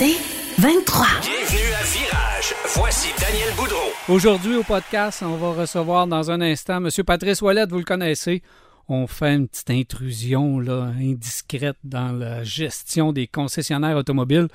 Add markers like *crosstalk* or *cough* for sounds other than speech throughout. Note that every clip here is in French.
C'est 23. Bienvenue à Virage. Voici Daniel Boudreau. Aujourd'hui, au podcast, on va recevoir dans un instant M. Patrice Ouellette, vous le connaissez. On fait une petite intrusion là, indiscrète dans la gestion des concessionnaires automobiles.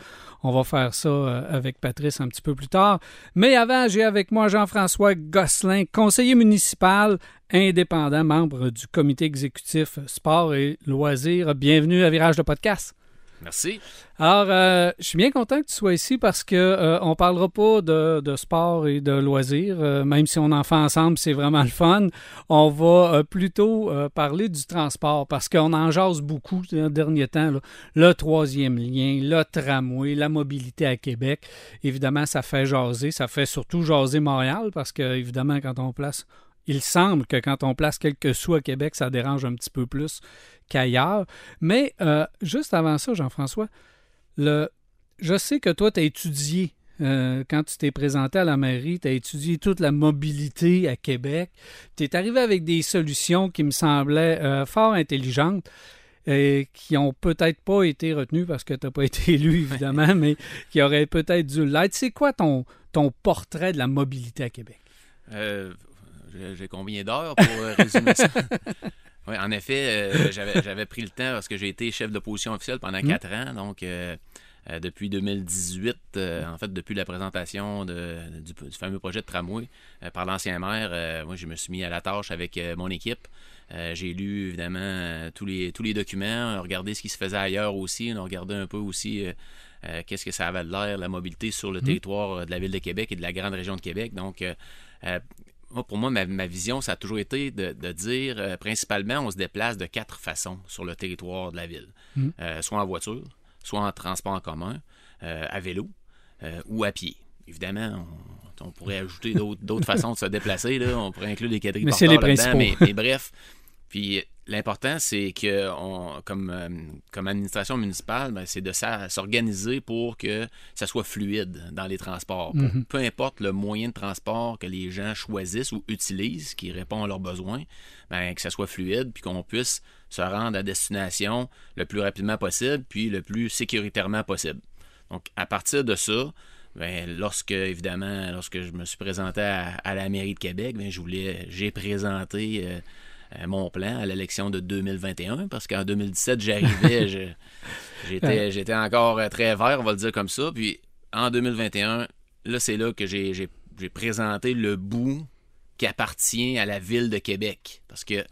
On va faire ça euh, avec Patrice un petit peu plus tard. Mais avant, j'ai avec moi Jean-François Gosselin, conseiller municipal indépendant, membre du comité exécutif sport et loisirs. Bienvenue à Virage de podcast. Merci. Alors, euh, je suis bien content que tu sois ici parce que euh, on parlera pas de, sport et de loisirs, euh, même si on en fait ensemble, c'est vraiment le fun. On va euh, plutôt parler du transport parce qu'on en jase beaucoup ces derniers temps. là. Le troisième lien, le tramway, la mobilité à Québec. Évidemment, ça fait jaser. Ça fait surtout jaser Montréal parce que, évidemment, quand on place il semble que quand on place quelques sous à Québec, ça dérange un petit peu plus qu'ailleurs. Mais euh, juste avant ça, Jean-François, le... je sais que toi, tu as étudié, euh, quand tu t'es présenté à la mairie, tu as étudié toute la mobilité à Québec. Tu es arrivé avec des solutions qui me semblaient euh, fort intelligentes. Et qui ont peut-être pas été retenues parce que tu n'as pas *laughs* été élu, évidemment, *laughs* mais qui auraient peut-être dû l'être. C'est quoi ton, ton portrait de la mobilité à Québec? Euh, j'ai- combien d'heures pour euh, résumer ça? *laughs* Oui, en effet, euh, j'avais pris le temps parce que j'ai été chef d'opposition officielle pendant Mm. quatre ans. Donc, euh, euh, depuis 2018, euh, en fait, depuis la présentation de- du, du fameux projet de tramway par l'ancien maire, moi, je me suis mis à la tâche avec mon équipe. J'ai lu évidemment tous, les, tous les documents, regardé ce qui se faisait ailleurs aussi. On a regardé un peu aussi qu'est-ce que ça avait de l'air, la mobilité sur le territoire euh, de la ville de Québec et de la grande région de Québec. Donc, moi, pour moi, ma, ma vision, ça a toujours été de, de dire, euh, principalement, on se déplace de quatre façons sur le territoire de la ville. Euh, soit en voiture, soit en transport en commun, euh, à vélo ou à pied. Évidemment, on, on pourrait ajouter d'autres *laughs* façons de se déplacer. Là. On pourrait inclure des quadrilles Mais c'est les là-dedans, mais, mais bref. Puis l'important, c'est que on, comme, euh, comme administration municipale, ben, c'est de s'organiser pour que ça soit fluide dans les transports. Pour- Mhm. Peu importe le moyen de transport que les gens choisissent ou utilisent, qui répond à leurs besoins, ben, que ça soit fluide, puis qu'on puisse se rendre à destination le plus rapidement possible, puis le plus sécuritairement possible. Donc, à partir de ça, ben, lorsque, évidemment, lorsque je me suis présenté à, à la mairie de Québec, ben, je voulais, j'ai présenté euh, mon plan à l'élection de 2021, parce qu'en 2017, j'arrivais, *laughs* j'étais, j'étais encore euh, très vert, on va le dire comme ça. Puis en 2021, là, c'est là que j'ai, j'ai- j'ai présenté le bout qui appartient à la ville de Québec. Parce que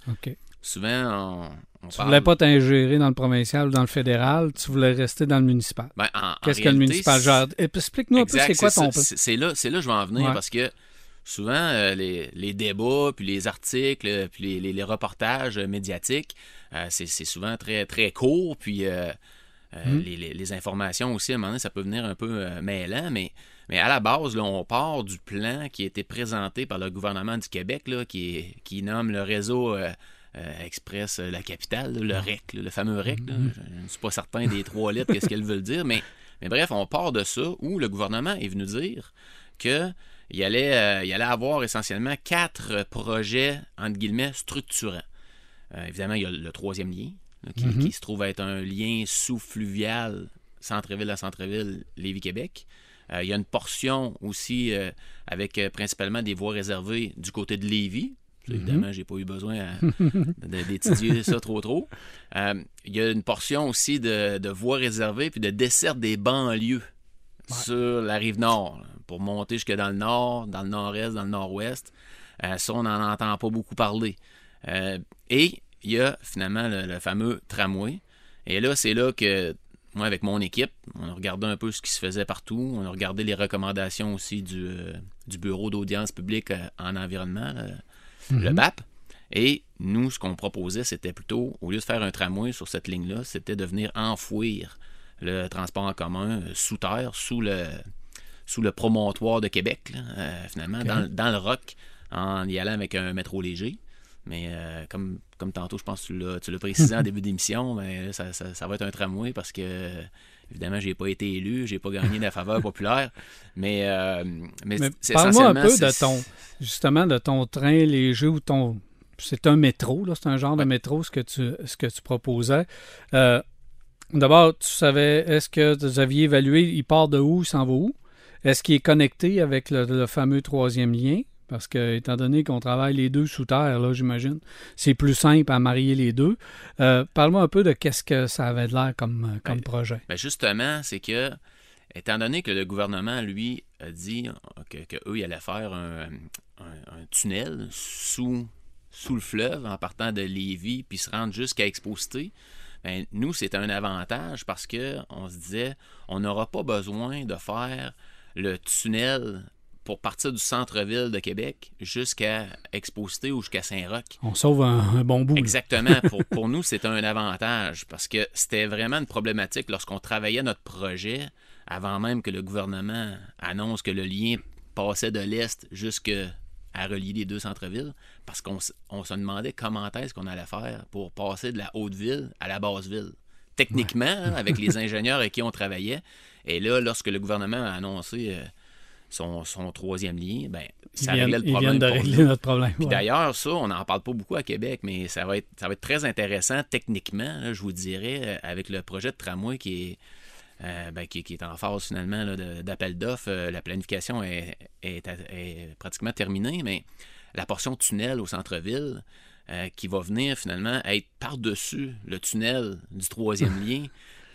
souvent, on, on Tu parle- voulais pas t'ingérer dans le provincial ou dans le fédéral, tu voulais rester dans le municipal. Ben, en- en Qu'est-ce que le municipal gère? Explique-nous un peu c'est quoi ton plan? C'est c'est là, c'est là que je vais en venir Ouais. parce que souvent, euh, les, les débats, puis les articles, euh, puis les, les- les reportages euh, médiatiques, euh, c'est souvent très, très court, puis euh, euh, Mm. les, informations aussi, à un moment donné, ça peut venir un peu mêlant, mais, mais à la base, là, on part du plan qui a été présenté par le gouvernement du Québec, là, qui, nomme le réseau euh, Express euh, La Capitale, là, le REC, là, le fameux REC. là. Je, je ne suis pas certain des trois lettres, qu'est-ce qu'elles veulent dire, mais, mais bref, on part de ça où le gouvernement est venu dire que il allait, euh, il allait avoir essentiellement quatre projets, entre guillemets, structurants. Euh, évidemment, il y a le troisième lien, là, qui, qui se trouve être un lien sous-fluvial centre-ville à centre-ville Lévis-Québec. Euh, il y a une portion aussi avec principalement des voies réservées du côté de Lévis. Ça, Évidemment, j'ai pas eu besoin *laughs* d'étudier ça trop trop. Euh, il y a une portion aussi de, de voies réservées puis de desserte des banlieues sur la rive nord pour monter jusque dans le nord, dans le nord-est, dans le nord-ouest. Euh, ça, on n'en entend pas beaucoup parler. Euh, et il y a finalement le, le fameux tramway. Et là, c'est là que moi, avec mon équipe, on a regardé un peu ce qui se faisait partout. On a regardé les recommandations aussi du, euh, du Bureau d'audience publique en environnement, là, le BAP. Et nous, ce qu'on proposait, c'était plutôt, au lieu de faire un tramway sur cette ligne-là, c'était de venir enfouir le transport en commun sous terre, sous le, sous le promontoire de Québec, finalement, dans, dans, le rock, en y allant avec un métro léger. Mais comme, comme tantôt, je pense que tu l'as précisé en *laughs* début d'émission, mais ça, ça, va être un tramway parce que Évidemment, j'ai pas été élu, j'ai pas gagné la faveur *laughs* populaire, mais, euh, mais, c'est Parle-moi un peu de ton, justement, de ton train léger ou ton... C'est un métro, là, c'est un genre de métro, ce que tu, ce que tu proposais. Euh, d'abord, tu savais, est-ce que vous aviez évalué, il part de où, il s'en va où? Est-ce qu'il est connecté avec le fameux troisième lien? Parce que, étant donné qu'on travaille les deux sous terre, là, j'imagine, c'est plus simple à marier les deux. Euh, parle-moi un peu de qu'est-ce que ça avait l'air comme, euh, comme ben, projet. Ben justement, c'est que, étant donné que le gouvernement, lui, a dit qu'eux, que ils allaient faire un, tunnel sous, sous le fleuve en partant de Lévis puis se rendre jusqu'à Exposité, ben, nous, c'était un avantage parce que on se disait, on n'aura pas besoin de faire le tunnel pour partir du centre-ville de Québec jusqu'à Exposité ou jusqu'à Saint-Roch. On sauve un, bon bout. Exactement. *laughs* pour, pour nous, c'est un avantage parce que c'était vraiment une problématique lorsqu'on travaillait notre projet avant même que le gouvernement annonce que le lien passait de l'Est jusqu'à relier les deux centres-villes parce qu'on se demandait comment est-ce qu'on allait faire pour passer de la haute-ville à la basse-ville. Techniquement, hein, avec les *laughs* ingénieurs avec qui on travaillait. Et là, lorsque le gouvernement a annoncé... Euh, son, troisième lien, ben, ça réglait le problème. de régler notre problème. D'ailleurs, ça, on n'en parle pas beaucoup à Québec, mais ça va être, ça va être très intéressant techniquement, je vous dirais, euh, avec le projet de tramway qui est, euh, ben, qui, est en phase finalement d'appel d'offres. Euh, la planification est, est, pratiquement terminée, mais la portion tunnel au centre-ville qui va venir finalement être par-dessus le tunnel du troisième *laughs* lien.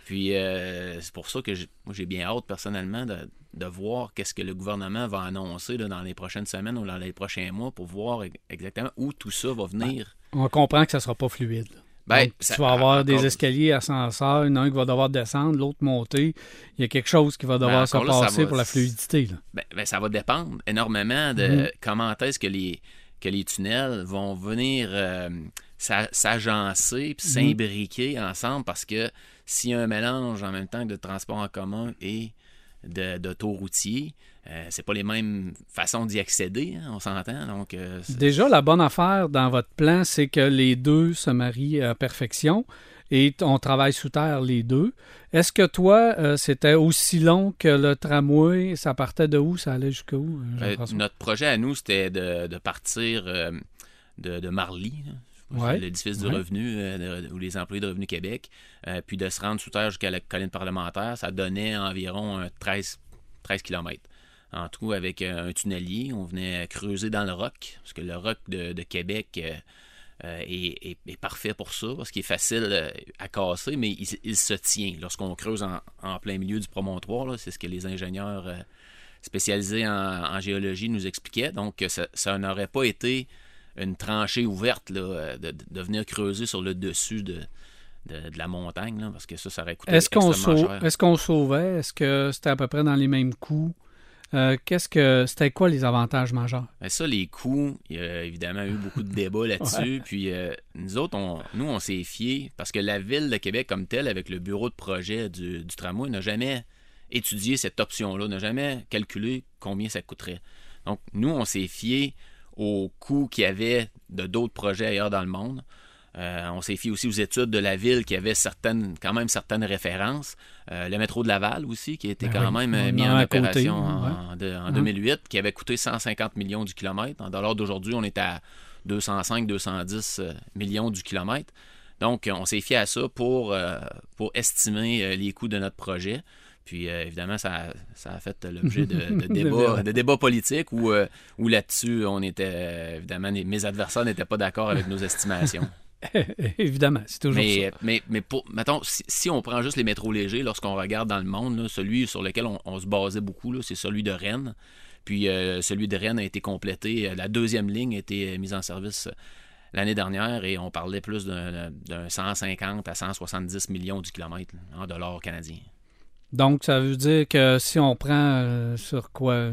Puis c'est pour ça que moi j'ai bien hâte personnellement de, de voir qu'est-ce que le gouvernement va annoncer dans les prochaines semaines ou dans les prochains mois pour voir exactement où tout ça va venir. Ben, on comprend que ça ne sera pas fluide. Ben, tu vas avoir des escaliers ascenseurs, il y en a un qui va devoir descendre, l'autre monter. Il y a quelque chose qui va devoir se passer pour la fluidité. Ben, ça va dépendre énormément de mhm. comment est-ce que les, que les tunnels vont venir euh, s'agencer et mhm. s'imbriquer ensemble parce que s'il y a un mélange en même temps de transport en commun et d'autoroutiers. Euh, c'est pas les mêmes façons d'y accéder, hein, on s'entend. Donc, euh, Déjà, la bonne affaire dans votre plan, c'est que les deux se marient à perfection et on travaille sous terre les deux. Est-ce que toi, euh, c'était aussi long que le tramway? Ça partait de où? Ça allait jusqu'où? notre projet à nous, c'était de, partir de, de Marly, l'édifice du revenu euh, ou les employés de Revenu Québec, euh, puis de se rendre sous terre jusqu'à la colline parlementaire, ça donnait environ 13, 13 km. En tout, avec euh, un tunnelier, on venait creuser dans le roc, parce que le roc de, Québec est, parfait pour ça, parce qu'il est facile à casser, mais il, se tient lorsqu'on creuse en, plein milieu du promontoire. C'est ce que les ingénieurs spécialisés en, géologie nous expliquaient. Donc, ça n'aurait pas été une tranchée ouverte, là, de, de, venir creuser sur le dessus de, de, la montagne, parce que ça, ça aurait coûté est-ce qu'on. Est-ce qu'on sauvait? Est-ce que c'était à peu près dans les mêmes coûts? Euh, qu'est-ce que c'était quoi les avantages majeurs? Ben ça, les coûts, il y a évidemment eu beaucoup de débats *laughs* là-dessus. Puis euh, nous autres, on, nous, on s'est fiés parce que la ville de Québec comme telle, avec le bureau de projet du, du tramway, n'a jamais étudié cette option-là, n'a jamais calculé combien ça coûterait. Donc, nous, on s'est fié au coût qu'il y avait de d'autres projets ailleurs dans le monde. Euh, on s'est fié aussi aux études de la ville qui avait certaines, quand même certaines références. Euh, le métro de Laval aussi, qui a été ben quand même euh, mis en opération en, 2008, hein? qui avait coûté 150 millions du kilomètre. En dollars d'aujourd'hui, on est à 205-210 millions du kilomètre. Donc, on s'est fié à ça pour, pour estimer les coûts de notre projet. Puis euh, évidemment, ça, a fait l'objet de, *laughs* débats, politiques où, euh, où là-dessus, on était euh, évidemment, mes adversaires n'étaient pas d'accord avec nos *laughs* estimations. *laughs* évidemment, c'est toujours mais, ça. Mais, mais pour, mettons, si, on prend juste les métros légers, lorsqu'on regarde dans le monde, celui sur lequel on, se basait beaucoup, c'est celui de Rennes. Puis celui de Rennes a été complété. La deuxième ligne a été mise en service l'année dernière et on parlait plus d'un 150 à 170 millions du kilomètre en dollars canadiens. Donc, ça veut dire que si on prend euh, sur quoi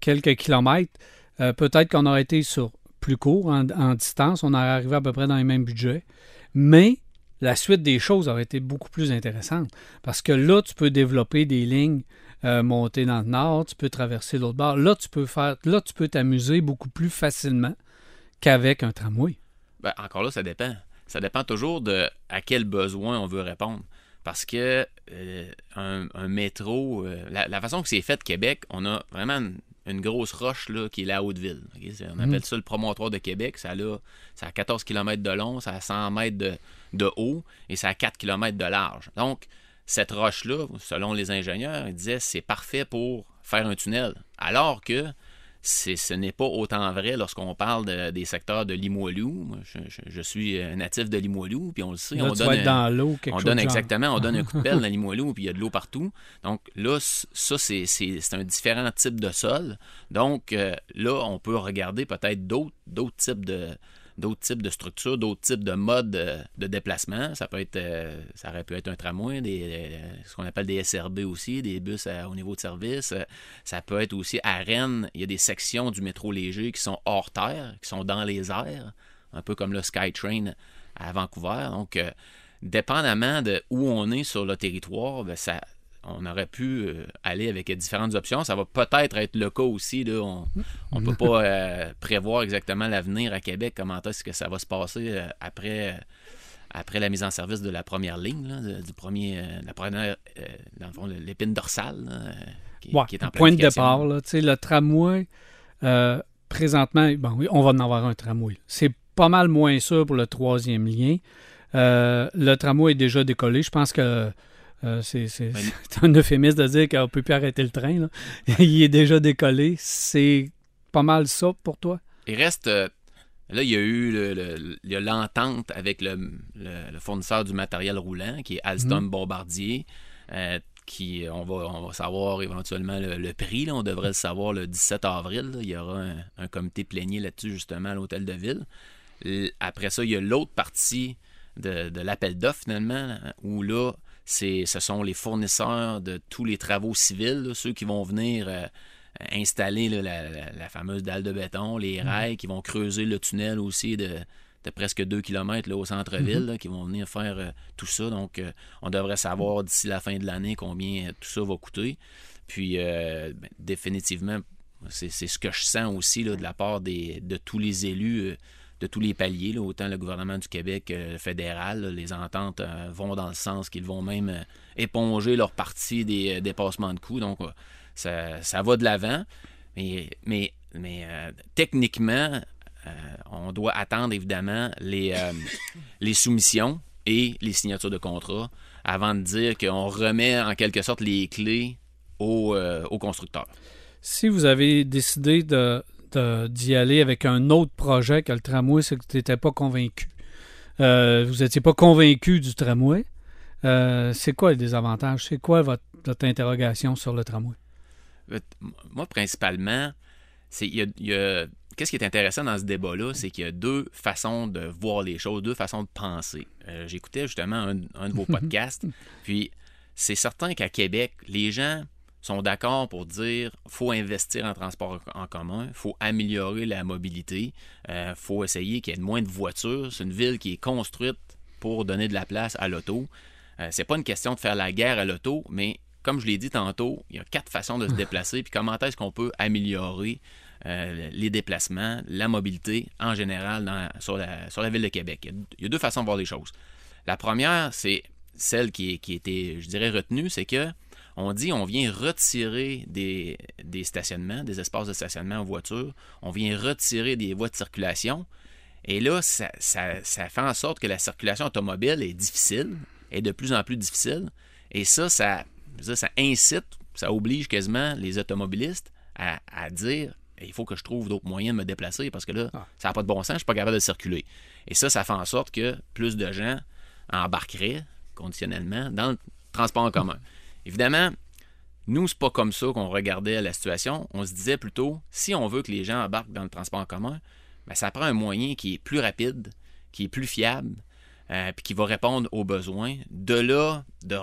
quelques kilomètres, euh, peut-être qu'on aurait été sur plus court en, distance, on aurait arrivé à peu près dans les mêmes budgets. Mais la suite des choses aurait été beaucoup plus intéressante. Parce que là, tu peux développer des lignes euh, monter dans le nord, tu peux traverser l'autre bord. Là, tu peux faire, là, tu peux t'amuser beaucoup plus facilement qu'avec un tramway. Ben, encore là, ça dépend. Ça dépend toujours de à quel besoin on veut répondre. Parce que euh, un, métro, euh, la, façon que c'est fait Québec, on a vraiment grosse roche là, qui est la Haute-Ville. On appelle ça le promontoire de Québec. Ça a, ça a 14 km de long, ça a 100 mètres de, de haut et ça a 4 km de large. Donc, cette roche-là, selon les ingénieurs, ils disaient c'est parfait pour faire un tunnel. Alors que ce n'est pas autant vrai lorsqu'on parle des secteurs de Limoilou. je, suis natif de Limoilou, puis on le sait. on donne, dans l'eau, On donne exactement, on donne un coup de pelle *laughs* dans Limoilou, puis il y a de l'eau partout. Donc là, ça, c'est un différent type de sol. Donc euh, là, on peut regarder peut-être d'autres types de, d'autres types de structures, d'autres types de modes de, déplacement. Ça peut être, euh, ça aurait pu être un tramway, euh, ce qu'on appelle des SRB aussi, des bus au niveau de service. Euh, ça peut être aussi à Rennes, il y a des sections du métro léger qui sont hors terre, qui sont dans les airs, un peu comme le SkyTrain à Vancouver. Donc, dépendamment de où on est sur le territoire, ben, ça, on aurait pu euh, aller avec différentes options. Ça va peut-être être le cas aussi. On ne peut pas euh, prévoir exactement l'avenir à Québec, comment est-ce que ça va se passer euh, après, après la mise en service de la première ligne, du premier, la première, dans l'épine dorsale, qui, est en Point de départ, le tramway, présentement, bon, oui, on va en avoir un tramway. C'est pas mal moins sûr pour le troisième lien. le tramway est déjà décollé. Je pense que euh, *laughs* c'est un euphémisme de dire qu'on ne peut plus arrêter le train. *laughs* il est déjà décollé. C'est pas mal ça pour toi? Il reste. Euh, là, il y a eu l'entente avec le, fournisseur du matériel roulant, qui est Alstom mhm. Bombardier. Euh, qui, on va, on va savoir éventuellement le, prix. On devrait le savoir le 17 avril. Il y aura un, comité plénier là-dessus, justement, à l'hôtel de ville. Après ça, il y a l'autre partie de, de l'appel d'offres, finalement, où là, ce sont les fournisseurs de tous les travaux civils, ceux qui vont venir euh, installer la, fameuse dalle de béton, les mhm. rails, qui vont creuser le tunnel aussi de, presque 2 km au centre-ville, mhm. qui vont venir faire euh, tout ça. Donc, euh, on devrait savoir d'ici la fin de l'année combien tout ça va coûter. Puis, ben, définitivement, c'est ce que je sens aussi de la part de tous les élus de tous les paliers, autant le gouvernement du Québec euh, fédéral. les ententes euh, vont dans le sens qu'ils vont même euh, éponger leur partie des dépassements de coûts. Donc, ça, ça, va de l'avant. Mais, mais, mais techniquement, on doit attendre évidemment les, *laughs* les soumissions et les signatures de contrat avant de dire qu'on remet en quelque sorte les clés aux, aux constructeurs. Si vous avez décidé de, d'y aller avec un autre projet que le tramway, c'est que tu n'étais pas convaincu. Euh, vous n'étiez pas convaincu du tramway. Euh, c'est quoi les désavantages? C'est quoi votre, interrogation sur le tramway? Euh, moi, principalement, c'est Qu'est-ce qui est intéressant dans ce débat-là, c'est qu'il y a deux façons de voir les choses, deux façons de penser. J'écoutais justement un, un, de vos *laughs* podcasts, puis c'est certain qu'à Québec, les gens sont d'accord pour dire faut investir en transport en commun, faut améliorer la mobilité, euh, faut essayer qu'il y ait moins de voitures. C'est une ville qui est construite pour donner de la place à l'auto. Euh, c'est pas une question de faire la guerre à l'auto, mais comme je l'ai dit tantôt, il y a quatre façons de se *laughs* déplacer. Puis comment est-ce qu'on peut améliorer euh, les déplacements, la mobilité en général sur, la, sur la ville de Québec? Il y, a, deux façons de voir les choses. La première, c'est celle qui, qui était, je dirais, retenue, c'est que on dit on vient retirer des, stationnements, des espaces de stationnement en voiture, on vient retirer des voies de circulation. Et là, ça, fait en sorte que la circulation automobile est difficile, est de plus en plus difficile. Et ça, ça, ça incite, ça oblige quasiment les automobilistes à, dire il faut que je trouve d'autres moyens de me déplacer parce que là, ah. ça n'a pas de bon sens, je ne suis pas capable de circuler. Et ça, ça fait en sorte que plus de gens embarqueraient conditionnellement dans le transport en commun. Évidemment, nous, c'est pas comme ça qu'on regardait la situation. On se disait plutôt, si on veut que les gens embarquent dans le transport en commun, ben, ça prend un moyen qui est plus rapide, qui est plus fiable, euh, puis qui va répondre aux besoins. De là, de,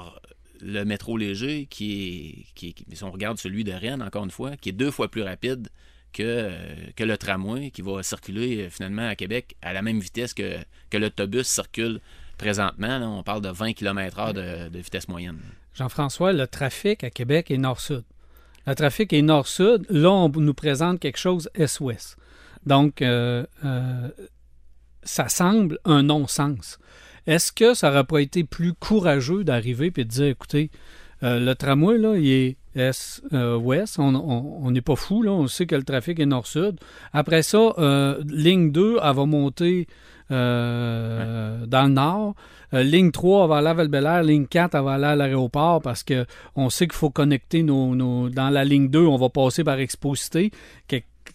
le métro léger, qui est, si on regarde celui de Rennes, encore une fois, qui est deux fois plus rapide que, euh, le tramway, qui va circuler euh, finalement à Québec à la même vitesse que l'autobus circule présentement, là, on parle de 20 km/h de, vitesse moyenne. Jean-François, le trafic à Québec est nord-sud. Le trafic est nord-sud. Là, on nous présente quelque chose est-ouest. Donc, euh, euh, ça semble un non-sens. Est-ce que ça n'aurait pas été plus courageux d'arriver et de dire, écoutez, euh, le tramway, là, il est est-ouest. on n'est pas fou, là. On sait que le trafic est nord-sud. Après ça, ligne 2, elle va monter euh, dans le nord. Euh, ligne 3, elle va aller à val Ligne 4, elle va aller à l'aéroport parce que on sait qu'il faut connecter nos, nos, Dans la ligne 2, on va passer par Exposité.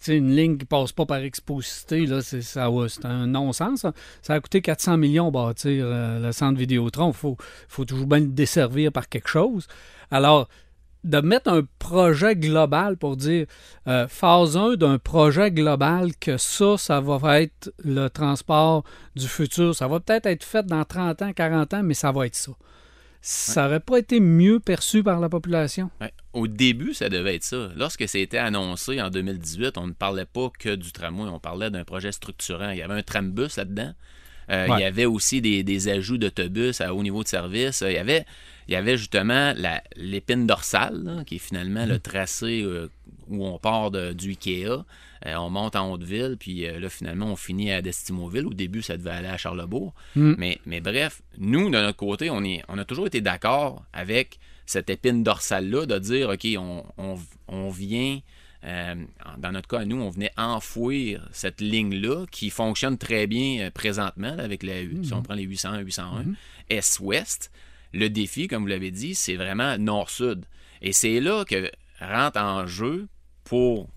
une ligne qui passe pas par Exposité, là, c'est, ça, c'est un non-sens. Ça. a coûté 400 millions bâtir le centre Vidéotron. Il faut, faut toujours bien le desservir par quelque chose. Alors, de mettre un projet global pour dire euh, phase 1 d'un projet global que ça, ça va être le transport du futur. Ça va peut-être être fait dans 30 ans, 40 ans, mais ça va être ça. Ça n'aurait pas été mieux perçu par la population? Au début, ça devait être ça. Lorsque ça a été annoncé en 2018, on ne parlait pas que du tramway, on parlait d'un projet structurant. Il y avait un trambus là-dedans. Euh, il y avait aussi des, ajouts d'autobus à haut niveau de service. Il y avait, il y avait justement l'épine dorsale, qui est finalement le mm. tracé euh, où on part du Ikea. Euh, on monte en Haute-Ville, puis là, finalement, on finit à Destimoville. Au début, ça devait aller à Charlebourg. Mm. Mais, mais bref, nous, de notre côté, on, est, on a toujours été d'accord avec cette épine dorsale-là de dire, OK, on, on vient euh, dans notre cas, nous, on venait enfouir cette ligne-là qui fonctionne très bien euh, présentement avec la, si on mhm. prend les 800, 801, mhm. Est-Ouest. Le défi, comme vous l'avez dit, c'est vraiment Nord-Sud. Et c'est là que rentre en jeu pour,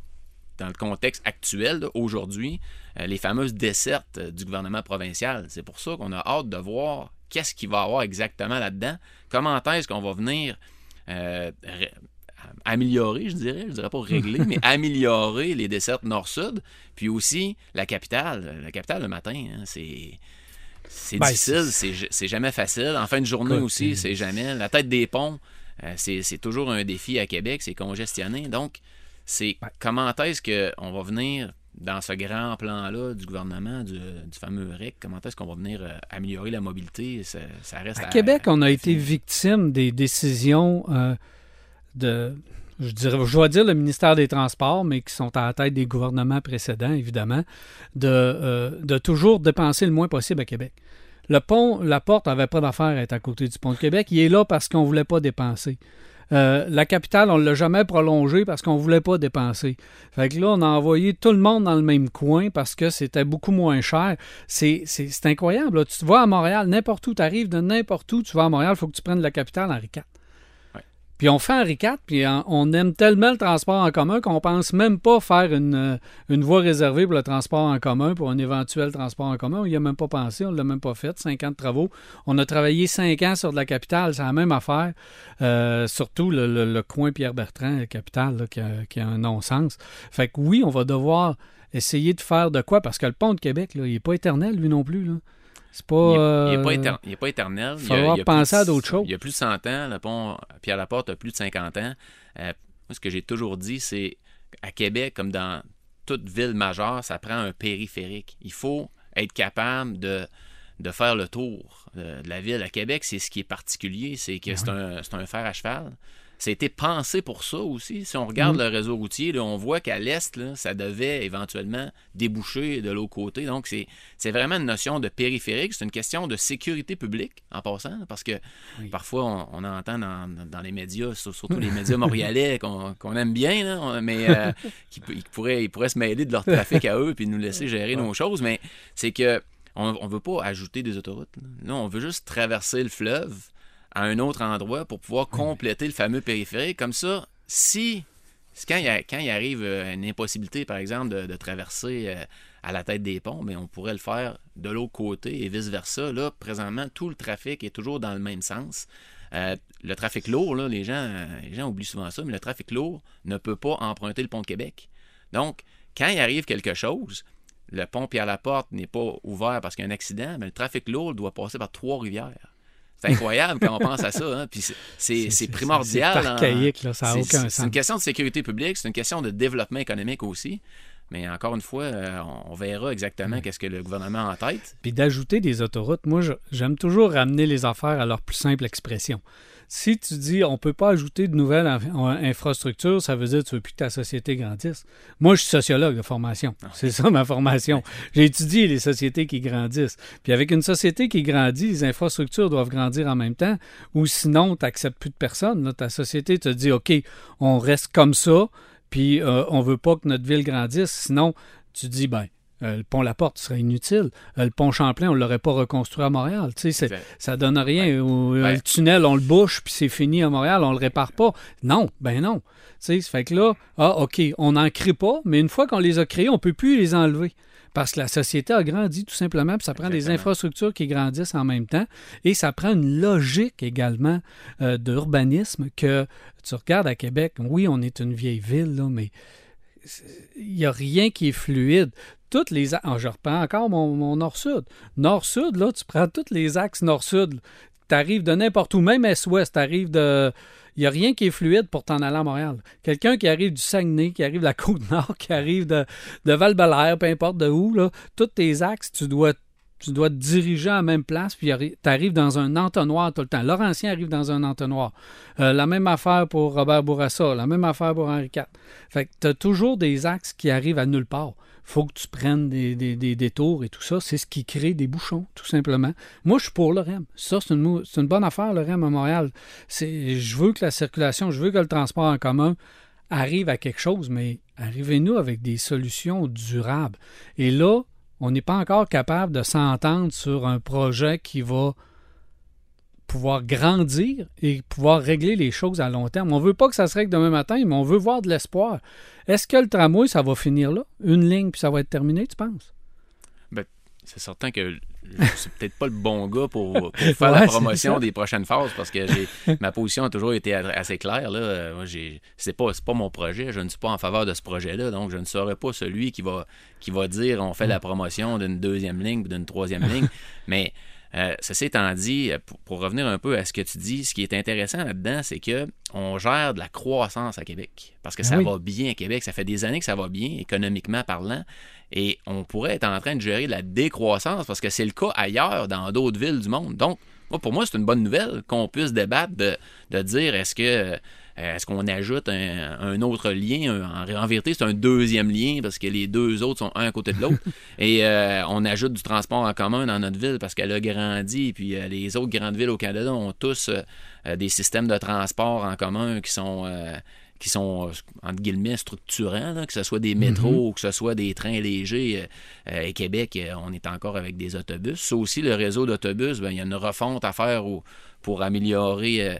dans le contexte actuel, aujourd'hui, euh, les fameuses dessertes du gouvernement provincial. C'est pour ça qu'on a hâte de voir qu'est-ce qu'il va y avoir exactement là-dedans, comment est-ce qu'on va venir améliorer, je dirais, je dirais pas régler, *laughs* mais améliorer les desserts nord-sud. Puis aussi, la capitale. La capitale le matin, hein, c'est. C'est ben, difficile, c'est jamais facile. En fin de journée aussi, euh, c'est jamais. La tête des ponts, euh, c'est toujours un défi à Québec, c'est congestionné. Donc, c'est comment est-ce qu'on va venir dans ce grand plan-là du gouvernement, du, fameux REC, comment est-ce qu'on va venir euh, améliorer la mobilité? Ça, reste à, Québec, on a été victime des décisions de, je, dirais, je dois dire le ministère des Transports, mais qui sont à la tête des gouvernements précédents, évidemment, de, euh, toujours dépenser le moins possible à Québec. Le pont, la porte n'avait pas d'affaire à être à côté du pont de Québec. Il est là parce qu'on ne voulait pas dépenser. Euh, la capitale, on ne l'a jamais prolongée parce qu'on ne voulait pas dépenser. Fait que là, on a envoyé tout le monde dans le même coin parce que c'était beaucoup moins cher. C'est incroyable. Tu te vois à Montréal, n'importe où, tu arrives de n'importe où, tu vas à Montréal, il faut que tu prennes la capitale Henri IV. Puis on fait Henri IV, puis on aime tellement le transport en commun qu'on pense même pas faire une, euh, une, voie réservée pour le transport en commun, pour un éventuel transport en commun. On n'y a même pas pensé, on ne l'a même pas fait. Cinq ans de travaux. On a travaillé cinq ans sur de la capitale, c'est la même affaire. Euh, surtout le, coin Pierre-Bertrand, la capitale, qui, a, un non-sens. Fait que oui, on va devoir essayer de faire de quoi, parce que le pont de Québec, il n'est pas éternel, lui non plus. Là. C'est pas. Il n'est pas, euh, pas, éternel. Il va à d'autres choses. Il y a plus de 100 ans. Le pont Pierre-Laporte a plus de 50 ans. Euh, ce que j'ai toujours dit, c'est à Québec, comme dans toute ville majeure, ça prend un périphérique. Il faut être capable de, de faire le tour de, la ville. À Québec, c'est ce qui est particulier, c'est que c'est un, un fer à cheval. Ça a été pensé pour ça aussi. Si on regarde mm. le réseau routier, on voit qu'à l'est, ça devait éventuellement déboucher de l'autre côté. Donc, c'est vraiment une notion de périphérique. C'est une question de sécurité publique, en passant, parce que parfois, on, entend dans, les médias, surtout les *laughs* médias montréalais, qu'on aime bien, mais euh, *laughs* qui, pourraient, ils pourraient se mêler de leur trafic à eux puis nous laisser gérer nos choses. Mais c'est que on ne veut pas ajouter des autoroutes. Non, on veut juste traverser le fleuve à un autre endroit pour pouvoir compléter le fameux périphérique. Comme ça, si, quand, il, quand il arrive euh, une impossibilité, par exemple, de, traverser euh, à la tête des ponts, mais on pourrait le faire de l'autre côté et vice-versa. Là, présentement, tout le trafic est toujours dans le même sens. Euh, le trafic lourd, là, les, gens, les gens oublient souvent ça, mais le trafic lourd ne peut pas emprunter le pont de Québec. Donc, quand il arrive quelque chose, le pont Pierre-Laporte n'est pas ouvert parce qu'il y a un accident, mais le trafic lourd doit passer par Trois-Rivières. C'est incroyable quand on pense à ça. Hein. Puis c'est primordial. C'est archaïque, là, ça n'a aucun sens. C'est une question de sécurité publique, c'est une question de développement économique aussi. Mais encore une fois, euh, on verra exactement qu'est-ce que le gouvernement a en tête. Puis d'ajouter des autoroutes, moi, j'aime toujours ramener les affaires à leur plus simple expression. Si tu dis on peut pas ajouter de nouvelles en- infrastructures, ça veut dire que tu veux plus que ta société grandisse. Moi, je suis sociologue de formation. C'est ça ma formation. J'ai étudié les sociétés qui grandissent. Puis avec une société qui grandit, les infrastructures doivent grandir en même temps, ou sinon, tu n'acceptes plus de personnes. là. Ta société te dit OK, on reste comme ça, puis euh, on veut pas que notre ville grandisse. Sinon, tu dis ben euh, le pont La Porte serait inutile. Euh, le pont Champlain, on ne l'aurait pas reconstruit à Montréal. Ça donne rien. Euh, Ouais. Le tunnel, on le bouche, puis c'est fini à Montréal, on le répare pas. Non, ben non. Tu sais, ça fait que là, ah, OK, on n'en crée pas, mais une fois qu'on les a créés, on peut plus les enlever. Parce que la société a grandi tout simplement, puis ça prend des infrastructures qui grandissent en même temps. Et ça prend une logique également d'urbanisme que tu regardes à Québec. Oui, on est une vieille ville, là, mais il n'y a rien qui est fluide. Toutes les a- ah, je reprends encore mon, nord-sud. Nord-sud, là, tu prends tous les axes nord-sud. Tu arrives de n'importe où, même est-ouest, tu arrives de. Il n'y a rien qui est fluide pour t'en aller à Montréal. Quelqu'un qui arrive du Saguenay, qui arrive de la *laughs* Côte-Nord, qui arrive de, de Val-Belair, peu importe de où, là, tous tes axes, tu dois, tu dois te diriger à la même place, puis tu arrives dans un entonnoir tout le temps. Laurentien arrive dans un entonnoir. Euh, la même affaire pour Robert Bourassa, la même affaire pour Henri IV. Fait que tu as toujours des axes qui arrivent à nulle part. faut que tu prennes des, des, et tout ça. C'est ce qui crée des bouchons, tout simplement. Moi, je suis pour le REM. Ça, c'est une, une bonne affaire, le REM à Montréal. Je veux que la circulation, je veux que le transport en commun arrive à quelque chose, mais arrivez-nous avec des solutions durables. Et là, on n'est pas encore capable de s'entendre sur un projet qui va pouvoir grandir et pouvoir régler les choses à long terme. On veut pas que ça se règle demain matin, mais on veut voir de l'espoir. Est-ce que le tramway, ça va finir là? Une ligne, puis ça va être terminé, tu penses? C'est certain que je suis peut-être pas le bon gars pour, pour *laughs* faire Ouais, la c'est promotion des prochaines phases parce que *laughs* ma position a toujours été assez claire. Là. Euh, c'est pas, c'est pas mon projet. Je ne suis pas en faveur de ce projet-là. Donc, je ne serai pas celui qui va, qui va dire on fait la promotion d'une deuxième ligne ou d'une troisième ligne. *laughs* Mais euh, ceci étant dit, euh, pour, pour revenir un peu à ce que tu dis, ce qui est intéressant là-dedans, c'est que on gère de la croissance à Québec. Parce que Ah ça oui. va bien à Québec. Ça fait des années que ça va bien, économiquement parlant. Et on pourrait être en train de gérer de la décroissance parce que c'est le cas ailleurs dans d'autres villes du monde. Donc, moi, pour moi, c'est une bonne nouvelle qu'on puisse débattre de, de dire est-ce que euh, est-ce qu'on ajoute un, un autre lien? Un- en, en vérité, c'est un deuxième lien parce que les deux autres sont un à côté de l'autre. *laughs* Et euh, on ajoute du transport en commun dans notre ville parce qu'elle a grandi. Puis euh, les autres grandes villes au Canada ont tous euh, euh, des systèmes de transport en commun qui sont, euh, qui sont euh, entre guillemets, structurants, là, que ce soit des métros ou que ce soit des trains légers. Euh, euh, et Québec, euh, on est encore avec des autobus. Ça aussi, le réseau d'autobus, ben, il y a une refonte à faire au- pour améliorer euh,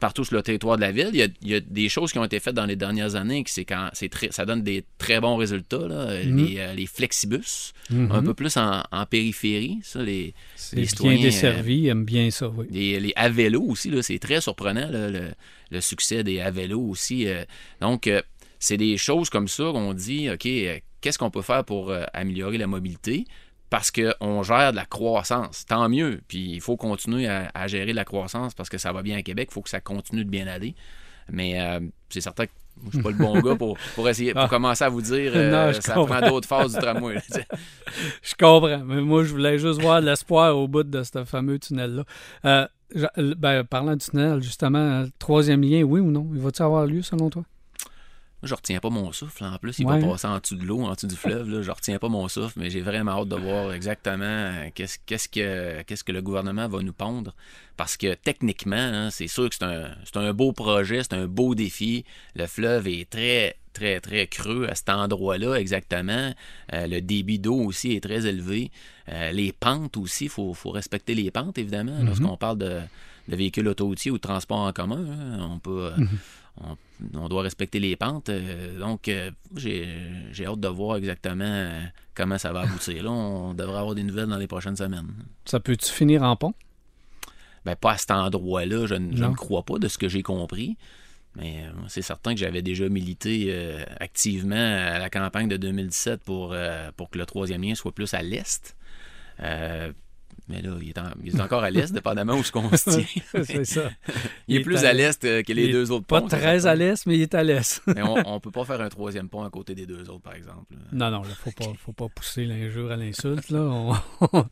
partout sur le territoire de la ville. Il y, a, il y a des choses qui ont été faites dans les dernières années qui c'est quand c'est très, ça donne des très bons résultats. là. Mhm. Les, euh, les flexibus, un peu plus en, en périphérie, ça, les, les bien euh, desservi, ils aiment bien ça, oui. les, les à vélo aussi, là, c'est très surprenant, là, le, le succès des à vélo aussi. euh. donc, c'est des choses comme ça qu'on dit, OK, qu'est-ce qu'on peut faire pour améliorer la mobilité? Parce qu'on gère de la croissance. Tant mieux. Puis il faut continuer à, à gérer de la croissance parce que ça va bien à Québec. Il faut que ça continue de bien aller. Mais euh, c'est certain que moi, je suis pas le bon gars pour, pour essayer pour Ah. commencer à vous dire *laughs* Non, euh, je ça comprends. prend d'autres phases du tramway. *laughs* Je comprends, mais moi, je voulais juste voir de l'espoir au bout de ce fameux tunnel-là. Euh, je- ben, parlant du tunnel, justement, euh, troisième lien, oui ou non? Il va-t-il avoir lieu, selon toi? Je retiens pas mon souffle. En plus, il Ouais. va passer en dessous de l'eau, en dessous du fleuve. Là. Je retiens pas mon souffle, mais j'ai vraiment hâte de voir exactement euh, qu'est-ce qu'est-ce que, qu'est-ce que le gouvernement va nous pondre. Parce que techniquement, hein, c'est sûr que c'est un, c'est un beau projet, c'est un beau défi. Le fleuve est très, très, très creux à cet endroit-là, exactement. Euh, le débit d'eau aussi est très élevé. Euh, les pentes aussi, il faut, faut respecter les pentes, évidemment, lorsqu'on parle de, de véhicules autoroutiers ou de transport en commun. hein. on peut. euh, on, on doit respecter les pentes. euh, donc, euh, j'ai hâte de voir exactement euh, comment ça va aboutir. Là, on devrait avoir des nouvelles dans les prochaines semaines. Ça peut-tu finir en pont? Ben, pas à cet endroit-là, je, ne- je Non. ne crois pas de ce que j'ai compris. Mais c'est certain que j'avais déjà milité euh, activement à la campagne de 2017 pour, pour que le troisième lien soit plus à l'est. Euh, Mais là, il est, en- il est encore à l'est, dépendamment où ce qu'on se tient. *laughs* c'est ça. *laughs* Il est plus à l'est euh, que les il deux autres Pas ponts. c'est très à l'est, mais il est à l'est. *laughs* Mais on, on peut pas faire un troisième pont à côté des deux autres, par exemple. non, non, il faut pas, faut pas pousser l'injure à l'insulte. là. On-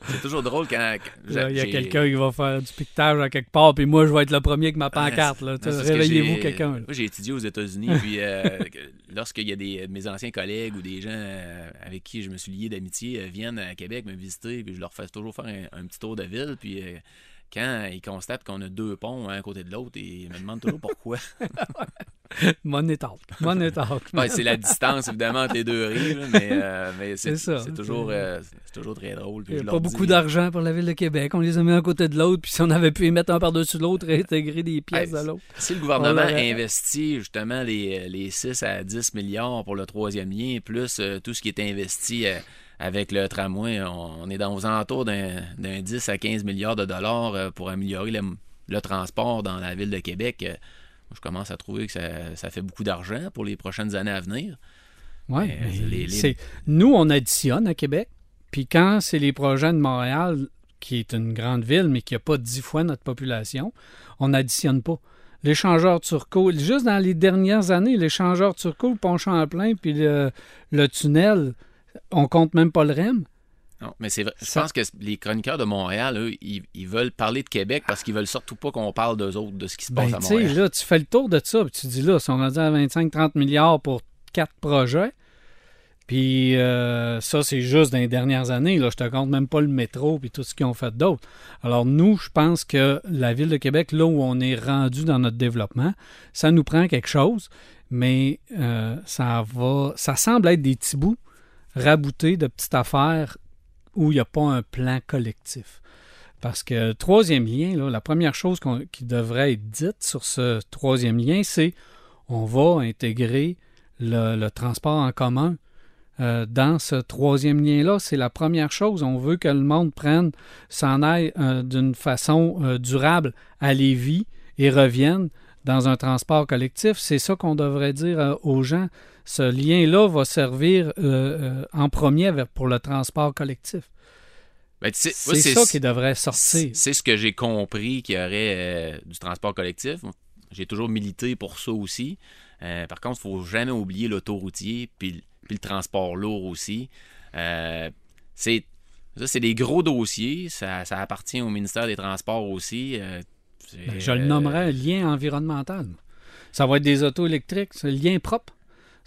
C'est toujours drôle quand. Là, Il y a quelqu'un qui va faire du piquetage à quelque part, puis moi, je vais être le premier avec ma pancarte. Là. Que Réveillez-vous quelqu'un. Moi, j'ai étudié aux États-Unis, puis euh, lorsqu'il y a des mes anciens collègues ou des gens euh, avec qui je me suis lié d'amitié euh, viennent à Québec me visiter, puis je leur fais toujours faire un, un petit tour de ville, puis euh, quand ils constatent qu'on a deux ponts un à côté de l'autre, ils me demandent toujours pourquoi. *laughs* Money talk. Money talk. Ouais, c'est la distance, évidemment, entre les deux rives, mais, euh, mais c'est toujours, euh, c'est toujours très drôle. puis Il n'y a pas beaucoup d'argent pour la ville de Québec. On les a mis un côté de l'autre, puis si on avait pu y mettre un par-dessus l'autre et intégrer des pièces de l'autre. Si le gouvernement investit justement les, les 6 à 10 milliards pour le troisième lien, plus euh, tout ce qui est investi avec le tramway, on, on est dans aux alentours d'un d'un 10 à 15 milliards de dollars euh, pour améliorer le, le transport dans la ville de Québec. Euh, je commence à trouver que ça, ça fait beaucoup d'argent pour les prochaines années à venir. Les- c'est- Nous, on additionne à Québec. Puis quand c'est les projets de Montréal, qui est une grande ville, mais qui n'a pas dix fois notre population, on n'additionne pas. L'échangeur Turcot, juste dans les dernières années, l'échangeur Turcot, le pont Champlain, puis le, le tunnel, on compte même pas le REM. Non, mais c'est vrai. Je Ça- pense que les chroniqueurs de Montréal, eux, ils, ils veulent parler de Québec parce qu'ils veulent surtout pas qu'on parle d'eux autres, de ce qui se passe Ben, à tu sais, Montréal. là, tu fais le tour de ça, puis tu dis là, si on a dit à 25-30 milliards pour quatre projets, puis euh, ça, c'est juste dans les dernières années, là, je te compte même pas le métro puis tout ce qu'ils ont fait d'autre. Alors nous, je pense que la Ville de Québec, là où on est rendu dans notre développement, ça nous prend quelque chose, mais euh, ça va, ça semble être des petits bouts raboutés de petites affaires où il n'y a pas un plan collectif. Parce que troisième lien, là, la première chose qu'on- qui devrait être dite sur ce troisième lien, c'est on va intégrer le, transport en commun euh, dans ce troisième lien-là. C'est la première chose. On veut que le monde prenne, s'en aille euh, d'une façon euh, durable à Lévis et revienne dans un transport collectif. C'est ça qu'on devrait dire aux gens. Ce lien-là va servir euh, euh, en premier pour le transport collectif. Ben, C'est ça qui devrait sortir. C'est ce que j'ai compris qu'il y aurait euh, du transport collectif. J'ai toujours milité pour ça aussi. Euh, par contre, il ne faut jamais oublier l'autoroutier puis, puis le transport lourd aussi. Euh, c'est ça, c'est des gros dossiers. Ça, ça appartient au ministère des Transports aussi. Ben, je le nommerais lien environnemental. Ça va être des autos électriques, c'est lien propre.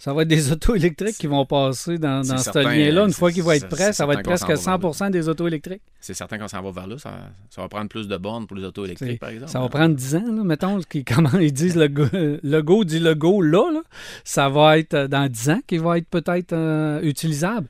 Ça va être des *laughs* autos électriques qui vont passer dans, ce lien-là. Une fois qu'il va être prêt, ça va être presque s'en va 100 des autos électriques. C'est certain qu'on s'en va vers là. Ça, ça va prendre plus de bornes pour les autos électriques, par exemple. Ça va prendre 10 ans, là, mettons, *laughs* comment ils disent le go, le go dit le go là, là. Ça va être euh, dans 10 ans qu'il va être peut-être euh, utilisable.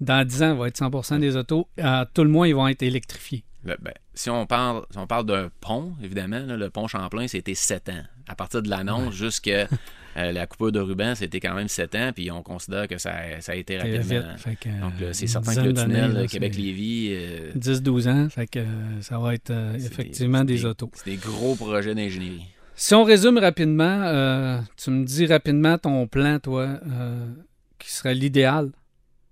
Dans 10 ans, il va être 100% des autos. À tout le moins, ils vont être électrifiés. Le- ben, si on parle, si on parle d'un pont, évidemment, là, le pont Champlain, c'était 7 ans. À partir de l'annonce jusqu'à euh, la coupure de ruban, c'était quand même 7 ans, puis on considère que ça, a- ça a été rapidement. vite. Fait que, Donc, c'est certain que le tunnel Québec-Lévis, euh, 10-12 ans, fait que euh, ça va être euh, effectivement des, autos. C'est des gros projets d'ingénierie. Si on résume rapidement, tu me dis rapidement ton plan, toi, qui serait l'idéal.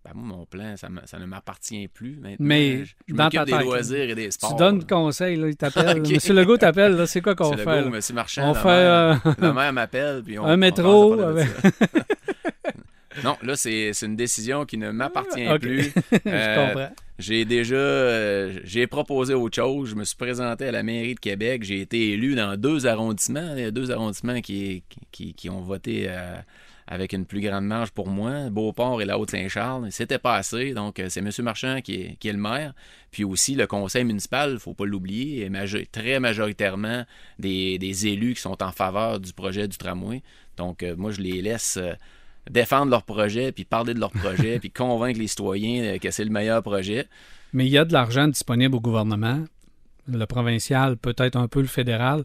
Ben, moi, mon plan, ça, ne m'appartient plus maintenant. Mais je, je dans ta des tête, loisirs et des sports. Tu donnes conseil, là, il *laughs* t'appelle. Monsieur Legault t'appelle, là, c'est quoi qu'on fait? là? Monsieur Marchand, On la fait mère- euh, *laughs* La mère m'appelle, puis on *laughs* un métro avec- non, là, c'est une décision qui ne m'appartient Ok. plus. Je Euh, comprends. J'ai déjà euh, j'ai proposé autre chose. Je me suis présenté à la mairie de Québec. J'ai été élu dans deux arrondissements. Il y a deux arrondissements qui, qui, qui ont voté avec une plus grande marge pour moi, Beauport et la Haute-Saint-Charles. C'était pas assez. Donc, euh, c'est M. Marchand qui est, qui est le maire. Puis aussi, le conseil municipal, il faut pas l'oublier, est très majoritairement des, des élus qui sont en faveur du projet du tramway. Donc, euh, moi, je les laisse euh, défendre leur projet, puis parler de leur projet, *laughs* puis convaincre les citoyens que c'est le meilleur projet. Mais il y a de l'argent disponible au gouvernement, le provincial, peut-être un peu le fédéral.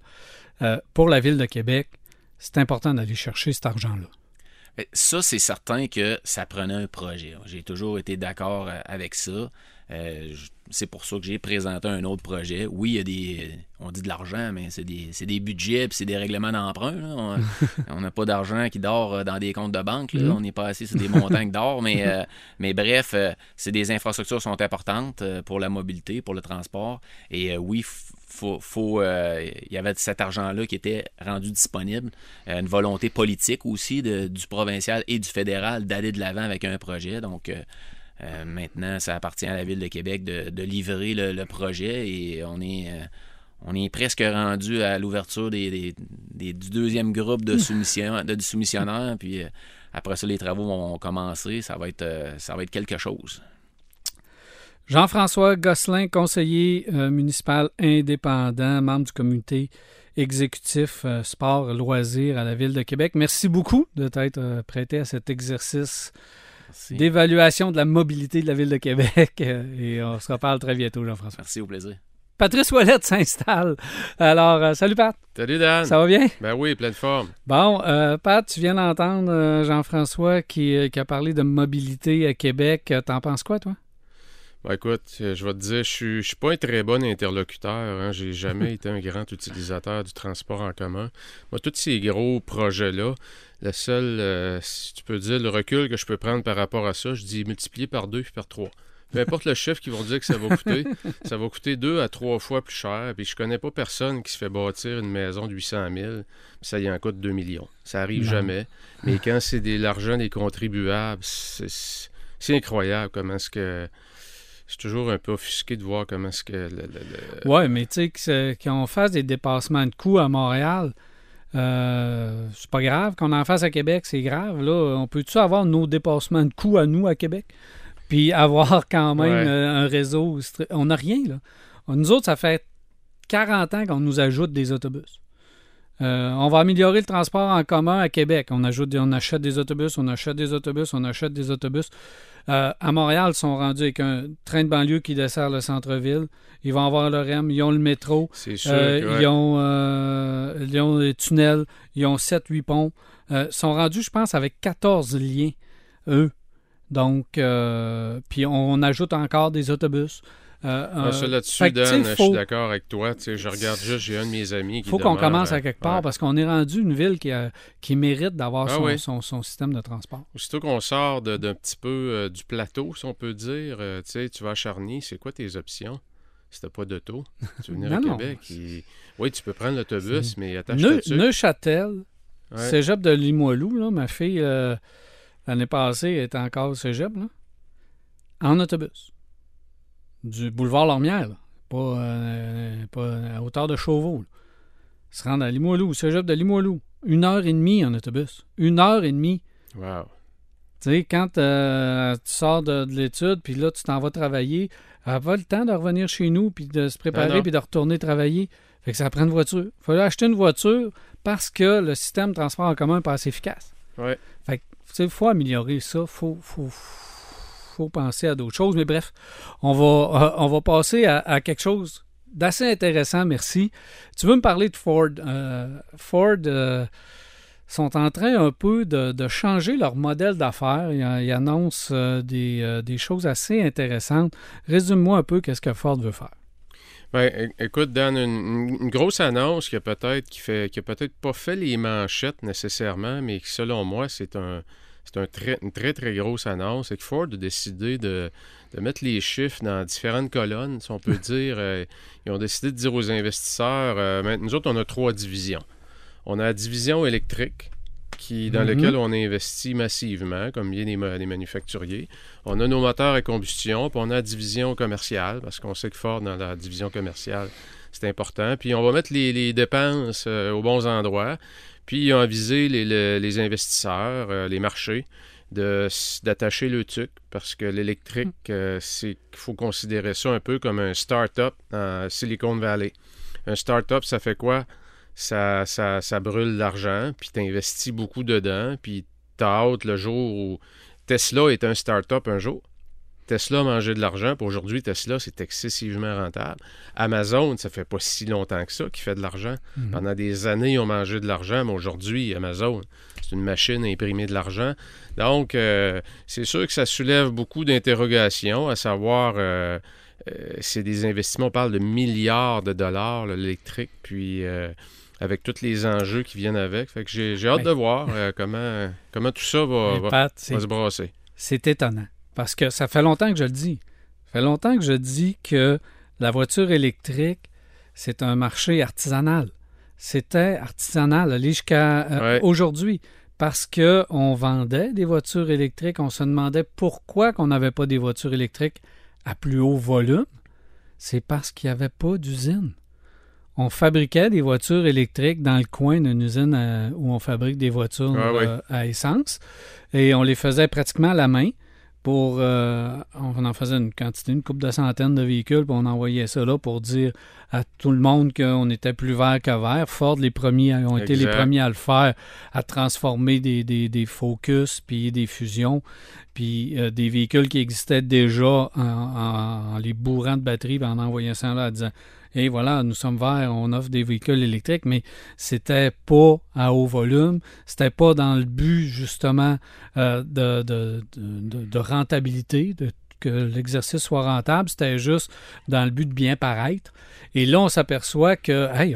Euh, pour la ville de Québec, c'est important d'aller chercher cet argent-là. Ça, c'est certain que ça prenait un projet. J'ai toujours été d'accord euh, avec ça. Euh, c'est pour ça que j'ai présenté un autre projet. Oui, il y a des. On dit de l'argent, mais c'est des, c'est des budgets puis c'est des règlements d'emprunt. On- n'a *laughs* pas d'argent qui dort euh, dans des comptes de banque. là. On n'est pas assis sur des montagnes d'or. *laughs* Mais, euh, mais bref, euh, c'est des infrastructures qui sont importantes euh, pour la mobilité, pour le transport. Et euh, oui, euh, il y avait cet argent-là qui était rendu disponible. Euh, une volonté politique aussi du provincial et du fédéral d'aller de l'avant avec un projet. Donc, euh, maintenant, ça appartient à la Ville de Québec de, livrer le, projet et on est, presque rendu à l'ouverture du deuxième groupe de, soumission. Puis après ça, les travaux vont commencer. Ça va être, ça va être quelque chose. Jean-François Gosselin, conseiller euh, municipal indépendant, membre du comité exécutif euh, sport loisirs à la Ville de Québec. Merci beaucoup de t'être euh, prêté à cet exercice d'évaluation de la mobilité de la Ville de Québec. Euh, et on se reparle très bientôt, Jean-François. Merci, au plaisir. Patrice Ouellette s'installe. Alors, euh, salut Pat, Salut Dan. ça va bien? Ben oui, pleine forme. Bon, euh, Pat, tu viens d'entendre euh, Jean-François qui, qui a parlé de mobilité à Québec. T'en penses quoi, toi? Ben écoute, euh, je vais te dire, je suis, je suis pas un très bon interlocuteur. Hein. J'ai jamais *laughs* été un grand utilisateur du transport en commun. Moi, tous ces gros projets-là, le seul, euh, si tu peux dire, le recul que je peux prendre par rapport à ça, je dis multiplier par deux puis par trois. Peu *laughs* importe le chiffre qu'ils vont dire que ça va coûter, ça va coûter deux à trois fois plus cher. Puis je connais pas personne qui se fait bâtir une maison de 800 000, puis ça y en coûte 2 millions. Ça arrive Non. jamais. Mais *laughs* quand c'est de l'argent des contribuables, c'est c'est incroyable comment est-ce que. Je suis toujours un peu offusqué de voir comment est-ce que. le- le- le- Ouais, mais tu sais, c'est- qu'on fasse des dépassements de coûts à Montréal, euh, c'est pas grave. Qu'on en fasse à Québec, c'est grave. Là, on peut-tu avoir nos dépassements de coûts à nous à Québec? Puis avoir quand même Ouais. euh, un réseau. On n'a rien, là. Nous autres, ça fait 40 ans qu'on nous ajoute des autobus. Euh, on va améliorer le transport en commun à Québec. On, ajoute, on achète des autobus, on achète des autobus, on achète des autobus. Euh, à Montréal, ils sont rendus avec un train de banlieue qui dessert le centre-ville. Ils vont avoir le REM, ils ont le métro, sûr. euh, ouais. ils, ont, ils ont des tunnels, ils ont 7-8 ponts. Ils sont rendus, je pense, avec 14 liens, eux. Donc, puis on, on ajoute encore des autobus. Euh, euh, ça là-dessus, Dan, je suis d'accord avec toi. Tu sais, je regarde juste, j'ai un de mes amis qui. faut qu'on commence euh, à quelque part ouais. parce qu'on est rendu une ville qui, a- qui mérite d'avoir Ah son, oui. son- son système de transport. Aussitôt qu'on sort d'un petit peu euh, du plateau, si on peut dire, euh, tu sais, tu vas à Charny, c'est quoi tes options? Si t'as pas d'auto, tu veux venir *laughs* à Non, non. Québec. Oui, tu peux prendre l'autobus, mais attache Neu- Neuchâtel, Ouais. cégep de Limoilou, là, ma fille, euh, l'année passée, était encore au cégep, là, en autobus. Du boulevard Lormière, là, pas, euh, pas à hauteur de Chauveau. là. Se rendre à Limoilou, cégep de Limoilou. Une heure et demie en autobus. Une heure et demie. Wow. Tu sais, quand euh, tu sors de, de l'étude, puis là, tu t'en vas travailler, elle n'a pas le temps de revenir chez nous, puis de se préparer, puis de retourner travailler. Fait que ça prend une voiture. Il fallait acheter une voiture parce que le système de transport en commun n'est pas assez efficace. Ouais. Fait que, tu sais, il faut améliorer ça. Il faut, faut, faut penser à d'autres choses. Mais bref, on va, euh, on va passer à, quelque chose d'assez intéressant, merci. Tu veux me parler de Ford? Euh, Ford euh, sont en train un peu de, changer leur modèle d'affaires. Ils, annoncent des, des choses assez intéressantes. Résume-moi un peu qu'est-ce que Ford veut faire. Ben, écoute, Dan, une, grosse annonce qui a peut-être qui a peut-être pas fait les manchettes nécessairement, mais qui, selon moi, c'est un c'est un très, une très très grosse annonce. C'est que Ford a décidé de, de mettre les chiffres dans différentes colonnes, si on peut *laughs* dire. Euh, ils ont décidé de dire aux investisseurs, euh, maintenant, nous autres, on a trois divisions. On a la division électrique, qui, dans Mhm. laquelle on investit massivement, comme bien les, ma- les manufacturiers. On a nos moteurs à combustion, puis on a la division commerciale, parce qu'on sait que Ford, dans la division commerciale, c'est important. Puis on va mettre les, les dépenses euh, aux bons endroits. Puis on a visé les, le- les investisseurs, euh, les marchés, d'attacher le tuc, parce que l'électrique, euh, c'est qu'il faut considérer ça un peu comme un start-up en Silicon Valley. Un start-up, ça fait quoi? Ça, ça, ça brûle l'argent, puis tu investis beaucoup dedans, puis tu hâte le jour où Tesla est un start-up un jour. Tesla mangé de l'argent, puis aujourd'hui, Tesla, c'est excessivement rentable. Amazon, ça fait pas si longtemps que ça qu'il fait de l'argent. Pendant des années, ils ont mangé de l'argent, mais aujourd'hui, Amazon, c'est une machine à imprimer de l'argent. Donc, euh, c'est sûr que ça soulève beaucoup d'interrogations, à savoir, euh, euh, c'est des investissements, on parle de milliards de dollars, l'électrique, puis avec tous les enjeux qui viennent avec. Fait que j'ai hâte Ouais. de voir *laughs* euh, comment, comment tout ça va, Pat, va se brasser. c'est étonnant. Parce que ça fait longtemps que je le dis. Ça fait longtemps que je dis que la voiture électrique, c'est un marché artisanal. C'était artisanal, aller jusqu'à euh, Ouais. aujourd'hui. Parce que on vendait des voitures électriques, on se demandait pourquoi qu'on n'avait pas des voitures électriques à plus haut volume. C'est parce qu'il n'y avait pas d'usine. On fabriquait des voitures électriques dans le coin d'une usine à- où on fabrique des voitures Ah oui. euh, à essence et on les faisait pratiquement à la main. Pour, euh, on en faisait une quantité, une couple de centaines de véhicules, puis on envoyait ça là pour dire à tout le monde qu'on était plus vert que vert. Ford, les premiers, ont été les premiers à le faire, à transformer des, des, des Focus, puis des fusions, puis euh, des véhicules qui existaient déjà en, en- en les bourrant de batterie, puis en envoyant ça là, en disant et voilà, nous sommes verts, on offre des véhicules électriques, mais c'était pas à haut volume, c'était pas dans le but justement euh, de, rentabilité, que l'exercice soit rentable, c'était juste dans le but de bien paraître. Et là, on s'aperçoit que, hey,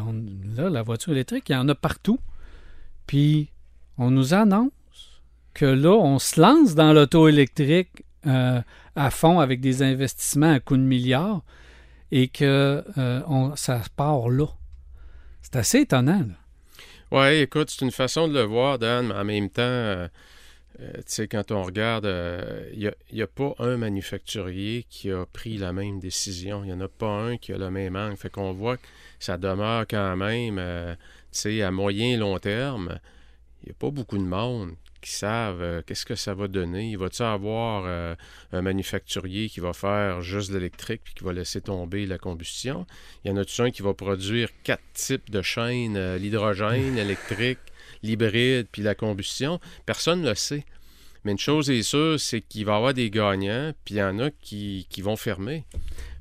là, la voiture électrique, il y en a partout. Puis, on nous annonce que là, on se lance dans l'auto électrique euh, à fond avec des investissements à coût de milliards et que euh, ça part là. C'est assez étonnant. Oui, écoute, c'est une façon de le voir, Dan, mais en même temps, euh, euh, tu sais, quand on regarde, il n'y a, pas un manufacturier qui a pris la même décision. Il n'y en a pas un qui a le même angle. Fait qu'on voit que ça demeure quand même, tu sais, à moyen et long terme, il n'y a pas beaucoup de monde qui savent euh, qu'est-ce que ça va donner? Il va-tu avoir euh, un manufacturier qui va faire juste de l'électrique puis qui va laisser tomber la combustion? Il y en a-tu un qui va produire quatre types de chaînes, euh, l'hydrogène, *laughs* l'électrique, l'hybride puis la combustion? Personne ne le sait. Mais une chose est sûre, c'est qu'il va y avoir des gagnants, puis il y en a qui, qui vont fermer.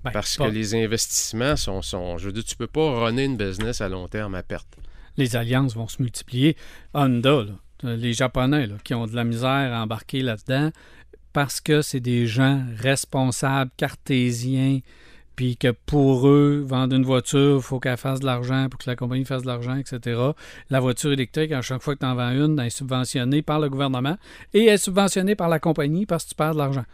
Ben, parce pas- que les investissements sont, sont... Je veux dire, tu peux pas runner une business à long terme à perte. les alliances vont se multiplier. Honda, là, les Japonais là, qui ont de la misère à embarquer là-dedans parce que c'est des gens responsables, cartésiens, puis que pour eux, vendre une voiture, il faut qu'elle fasse de l'argent pour que la compagnie fasse de l'argent, etc. La voiture électrique, à chaque fois que tu en vends une, elle est subventionnée par le gouvernement et elle est subventionnée par la compagnie parce que tu perds de l'argent.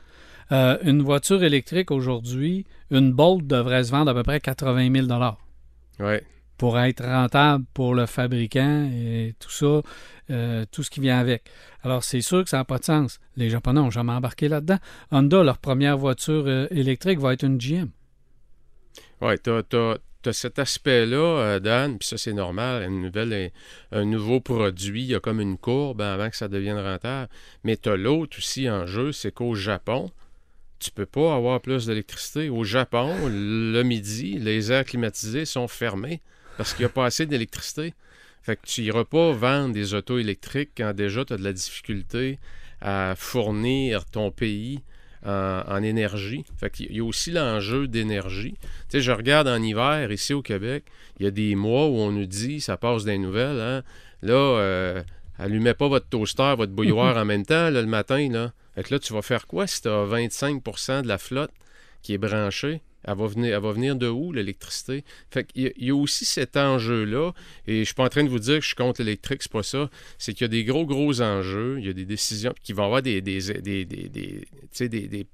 Euh, une voiture électrique aujourd'hui, une Bolt devrait se vendre à peu près 80 000 Ouais. pour être rentable pour le fabricant et tout ça, euh, tout ce qui vient avec. Alors, c'est sûr que ça n'a pas de sens. Les Japonais n'ont jamais embarqué là-dedans. Honda, leur première voiture euh, électrique va être une GM. Oui, tu as, cet aspect-là, euh, Dan, puis ça, c'est normal. Un nouveau produit, il y a comme une courbe avant que ça devienne rentable. Mais tu as l'autre aussi en jeu, c'est qu'au Japon, tu peux pas avoir plus d'électricité. Au Japon, le midi, les aires climatisées sont fermées parce qu'il n'y a pas assez d'électricité. Fait que tu n'iras pas vendre des autos électriques quand déjà tu as de la difficulté à fournir ton pays en, en énergie. Fait qu'il y a aussi l'enjeu d'énergie. Tu sais, je regarde en hiver, ici au Québec, il y a des mois où on nous dit, ça passe des nouvelles, hein, là, euh, allumez pas votre toaster, votre bouilloire *laughs* en même temps, là, le matin, là. Fait que là, tu vas faire quoi si tu as 25% de la flotte qui est branchée? Elle va venir, elle va venir de où, l'électricité? Fait qu'il y, y a aussi cet enjeu-là, et je suis pas en train de vous dire que je suis contre l'électrique, c'est pas ça. C'est qu'il y a des gros, gros enjeux, il y a des décisions qui vont avoir des,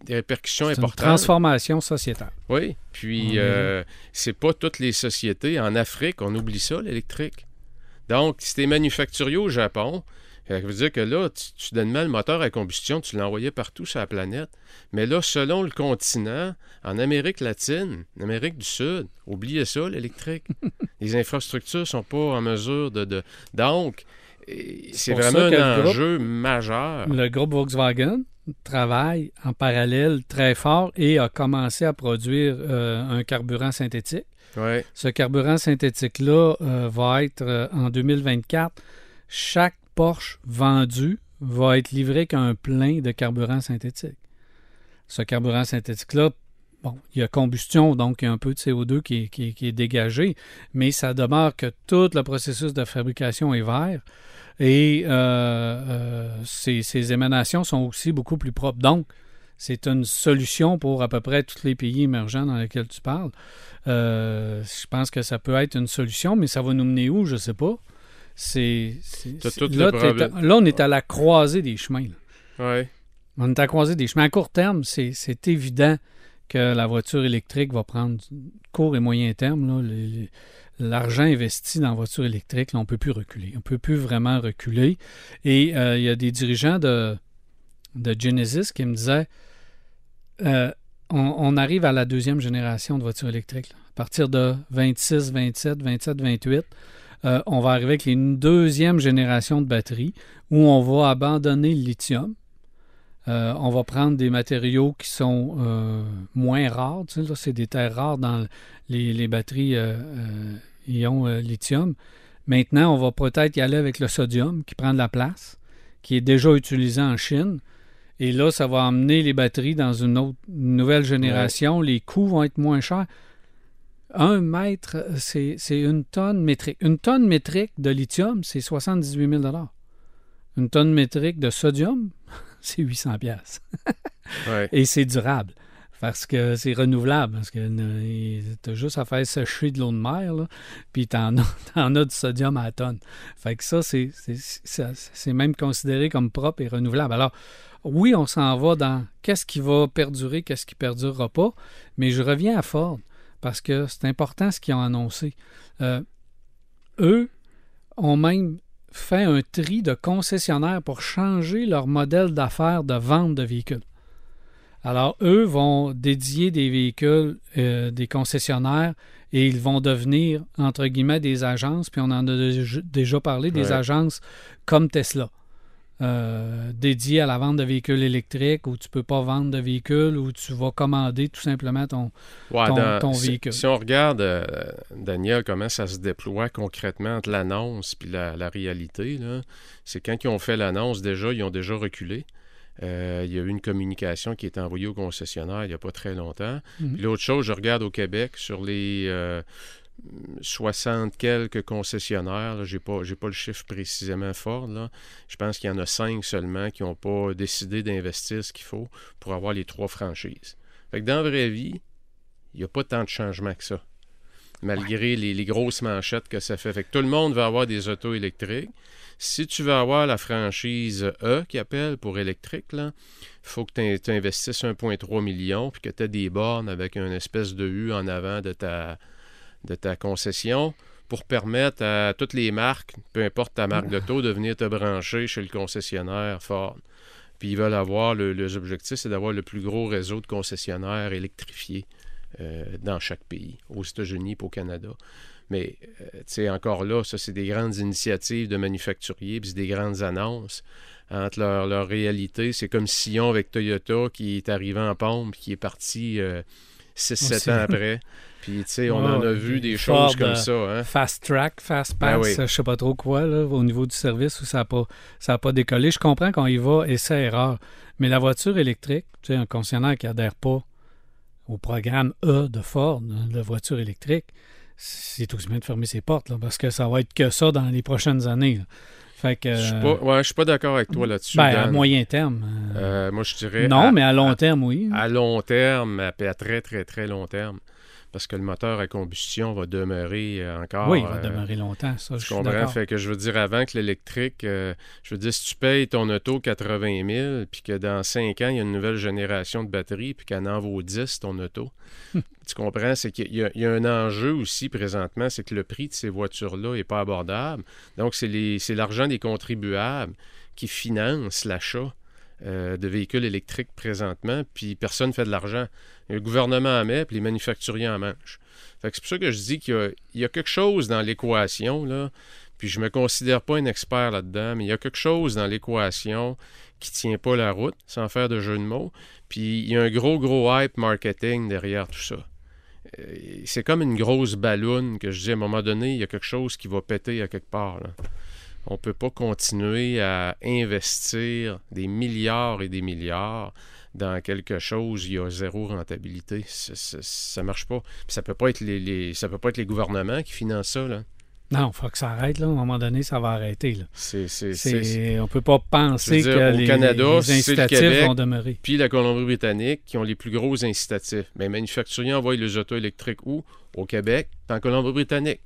répercussions une importantes. transformation sociétale. Oui, puis euh, c'est pas toutes les sociétés. En Afrique, on oublie ça, l'électrique. Donc, si t'es manufacturier au Japon, ça veut dire que là, tu, donnes mal le moteur à combustion, tu l'envoyais partout sur la planète. Mais là, selon le continent, en Amérique latine, en Amérique du Sud, oubliez ça, l'électrique. *laughs* les infrastructures sont pas en mesure de... de... Donc, c'est vraiment un groupe- enjeu majeur. Le groupe Volkswagen travaille en parallèle très fort et a commencé à produire euh, un carburant synthétique. Ouais. Ce carburant synthétique-là euh, va être euh, en 2024. Chaque Porsche vendu va être livré qu'un plein de carburant synthétique. Ce carburant synthétique-là bon, il y a combustion, donc il y a un peu de CO2 qui est, dégagé, mais ça demeure que tout le processus de fabrication est vert et euh, euh, ces, ces émanations sont aussi beaucoup plus propres. Donc, c'est une solution pour à peu près tous les pays émergents dans lesquels tu parles. Euh, je pense que ça peut être une solution, mais ça va nous mener où, je ne sais pas. C'est, là, là, on est à la croisée des chemins. Ouais. On est à la croisée des chemins. À court terme, c'est, évident que la voiture électrique va prendre court et moyen terme. l'argent investi dans la voiture électrique, là, on ne peut plus reculer. On ne peut plus vraiment reculer. Et euh, il y a des dirigeants de, de Genesis qui me disaient euh, on, on arrive à la deuxième génération de voitures électriques. là. À partir de 26, 27, 27, 28, euh, on va arriver avec une deuxième génération de batteries où on va abandonner le lithium. Euh, on va prendre des matériaux qui sont euh, moins rares. Tu sais, c'est des terres rares dans les, les batteries ion lithium. Maintenant, on va peut-être y aller avec le sodium qui prend de la place, qui est déjà utilisé en Chine. Et là, ça va emmener les batteries dans une autre une nouvelle génération. Les coûts vont être moins chers. Un mètre, c'est une tonne métrique. Une tonne métrique de lithium, c'est 78 000 Une tonne métrique de sodium, *laughs* c'est 800 pièces. *laughs* Ouais. Et c'est durable. Parce que c'est renouvelable. Parce que tu as juste à faire sécher de l'eau de mer, là, puis tu en, *laughs* as du sodium à la tonne. Fait que ça, c'est même considéré comme propre et renouvelable. Alors, oui, on s'en va dans qu'est-ce qui va perdurer, qu'est-ce qui perdurera pas, mais je reviens à Ford parce que c'est important ce qu'ils ont annoncé. Euh, eux ont même fait un tri de concessionnaires pour changer leur modèle d'affaires de vente de véhicules. Alors, eux vont dédier des véhicules, euh, des concessionnaires, et ils vont devenir, entre guillemets, des agences, puis on en a déjà- parlé, des agences comme Tesla, euh, dédiées à la vente de véhicules électriques, où tu peux pas vendre de véhicules, où tu vas commander tout simplement ton... Ouais, ton- dans- ton si, véhicule. si on regarde, euh, Daniel, comment ça se déploie concrètement entre l'annonce et la, la réalité, c'est quand ils ont fait l'annonce, déjà, ils ont déjà reculé. Euh, il y a eu une communication qui est envoyée au concessionnaire il n'y a pas très longtemps. Puis L'autre chose, je regarde au Québec, sur les 60 quelques concessionnaires, je n'ai pas, le chiffre précisément fort, là. je pense qu'il y en a cinq seulement qui n'ont pas décidé d'investir ce qu'il faut pour avoir les trois franchises. Fait que dans la vraie vie, il n'y a pas tant de changements que ça. Malgré les, les grosses manchettes que ça fait. Fait que tout le monde va avoir des autos électriques. Si tu veux avoir la franchise E qui appelle pour électrique, il faut que tu investisses 1,3 million puis que tu aies des bornes avec une espèce de U en avant de ta, de ta concession pour permettre à toutes les marques, peu importe ta marque d'auto, de venir te brancher chez le concessionnaire Ford. Puis ils veulent avoir, le, les objectifs, c'est d'avoir le plus gros réseau de concessionnaires électrifiés euh, dans chaque pays, aux États-Unis et au Canada. Mais, euh, tu sais, encore là, ça, c'est des grandes initiatives de manufacturiers, puis c'est des grandes annonces. Entre leur, leur réalité, c'est comme Sion avec Toyota qui est arrivé en pompe, qui est parti 6-7 Aussi. ans après. *laughs* Puis, tu sais, on Ouais, en a vu des Ford, choses comme euh, ça. Hein? Fast Track, Fast Ben Pass, oui. je sais pas trop quoi, là, au niveau du service, où ça n'a pas, ça a pas décollé. Je comprends qu'on y va, essai-erreur. Mais la voiture électrique, tu sais, un concessionnaire qui adhère pas au programme E de Ford, hein, de voiture électrique, c'est aussi bien de fermer ses portes, là, parce que ça va être que ça dans les prochaines années. là. Fait que, Je suis pas, ouais, je suis pas d'accord avec toi là-dessus. ben, à moyen terme. euh, Euh, moi, je dirais. non, à- mais à long terme, oui. à long terme, à, à très, très, très long terme. Parce que le moteur à combustion va demeurer euh, encore. oui, il va euh, demeurer longtemps, ça, je comprends? Fait que je veux dire, avant que l'électrique, euh, je veux dire, si tu payes ton auto 80 000, puis que dans 5 ans, il y a une nouvelle génération de batteries, puis qu'elle en vaut 10, ton auto, tu comprends? C'est qu'il y, y a un enjeu aussi présentement, c'est que le prix de ces voitures-là n'est pas abordable. Donc, c'est l'argent des contribuables qui finance l'achat euh, de véhicules électriques présentement, puis personne ne fait de l'argent. Le gouvernement en met, puis les manufacturiers en mangent. C'est pour ça que je dis qu'il y a, quelque chose dans l'équation, là, puis je me considère pas un expert là-dedans, mais il y a quelque chose dans l'équation qui tient pas la route, sans faire de jeu de mots, puis il y a un gros, gros hype marketing derrière tout ça. Euh, C'est comme une grosse balloune que je dis à un moment donné, il y a quelque chose qui va péter à quelque part. On ne peut pas continuer à investir des milliards et des milliards dans quelque chose, il y a zéro rentabilité. Ça, ça marche pas. Puis ça peut pas être les, les- ça peut pas être les gouvernements qui financent ça. Là. Non, il faut que ça arrête. Là. À un moment donné, ça va arrêter. Là. On peut pas penser dire, que au les, Canada, les c'est le incitatifs Québec. vont demeurer. Puis la Colombie-Britannique qui ont les plus gros incitatifs. Mais les manufacturiers envoient les autos électriques où? Au Québec, en Colombie-Britannique.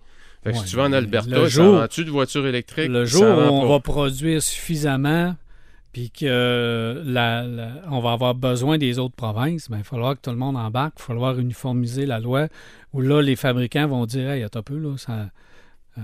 Fait que Ouais, si tu vas en Alberta, le ça jour- vend-tu de voitures électriques? Le jour où on pas. va produire suffisamment, puis que la, la- on va avoir besoin des autres provinces, ben, il va falloir que tout le monde embarque, il va falloir uniformiser la loi, où là, les fabricants vont dire Hey, attends un peu, là, ça. euh,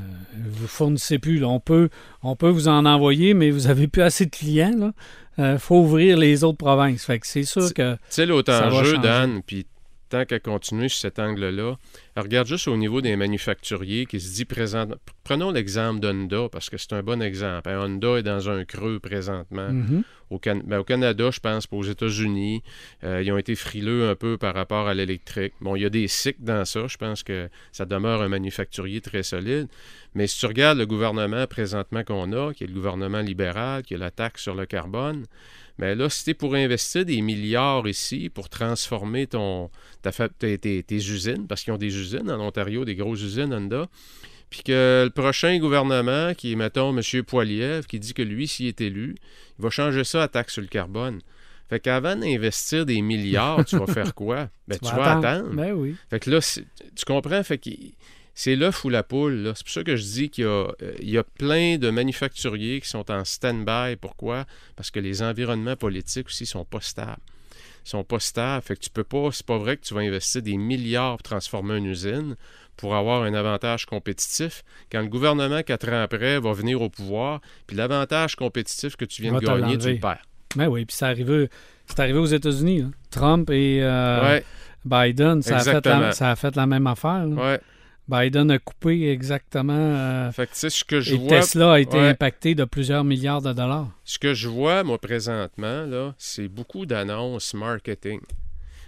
vous fournissez plus. là. On, peut, on peut vous en envoyer, mais vous avez plus assez de clients. Il faut ouvrir les autres provinces. Fait que c'est sûr que. Tu sais, l'autre enjeu. Dan, puis tant qu'à continuer sur cet angle-là, regarde juste au niveau des manufacturiers qui se dit présent. Prenons l'exemple d'Honda, parce que c'est un bon exemple. Hein, Honda est dans un creux présentement. Mhm. Au, Can- ben, au Canada, je pense, aux États-Unis, euh, ils ont été frileux un peu par rapport à l'électrique. Bon, il y a des cycles dans ça. Je pense que ça demeure un manufacturier très solide. Mais si tu regardes le gouvernement présentement qu'on a, qui est le gouvernement libéral, qui a la taxe sur le carbone, mais là, si tu pour investir des milliards ici pour transformer ton, ta tes, tes- tes usines, parce qu'ils ont des usines en Ontario, des grosses usines Honda, puis que le prochain gouvernement, qui est, mettons, M. Poiliev, qui dit que lui, s'il est élu, il va changer ça à taxe sur le carbone. Fait qu'avant d'investir des milliards, tu vas faire *laughs* quoi? Ben, tu, vas attendre. Ben oui. Fait que là, tu comprends? Fait que c'est l'œuf ou la poule. C'est pour ça que je dis qu'il y a, euh, y a plein de manufacturiers qui sont en stand-by. Pourquoi? Parce que les environnements politiques aussi sont pas stables. Ils sont pas stables. Fait que tu peux pas, c'est pas vrai que tu vas investir des milliards pour transformer une usine pour avoir un avantage compétitif quand le gouvernement, quatre ans après, va venir au pouvoir, puis l'avantage compétitif que tu viens de gagner, tu le perds. Ben oui, puis c'est arrivé, arrivé aux États-Unis. Trump et euh, ouais, Biden, ça a, fait la, ça a fait la même affaire. là. ouais. Biden a coupé exactement. euh, Fait que tu sais, ce que je et vois. Tesla a été ouais. impacté de plusieurs milliards de dollars. Ce que je vois, moi, présentement, là, c'est beaucoup d'annonces marketing.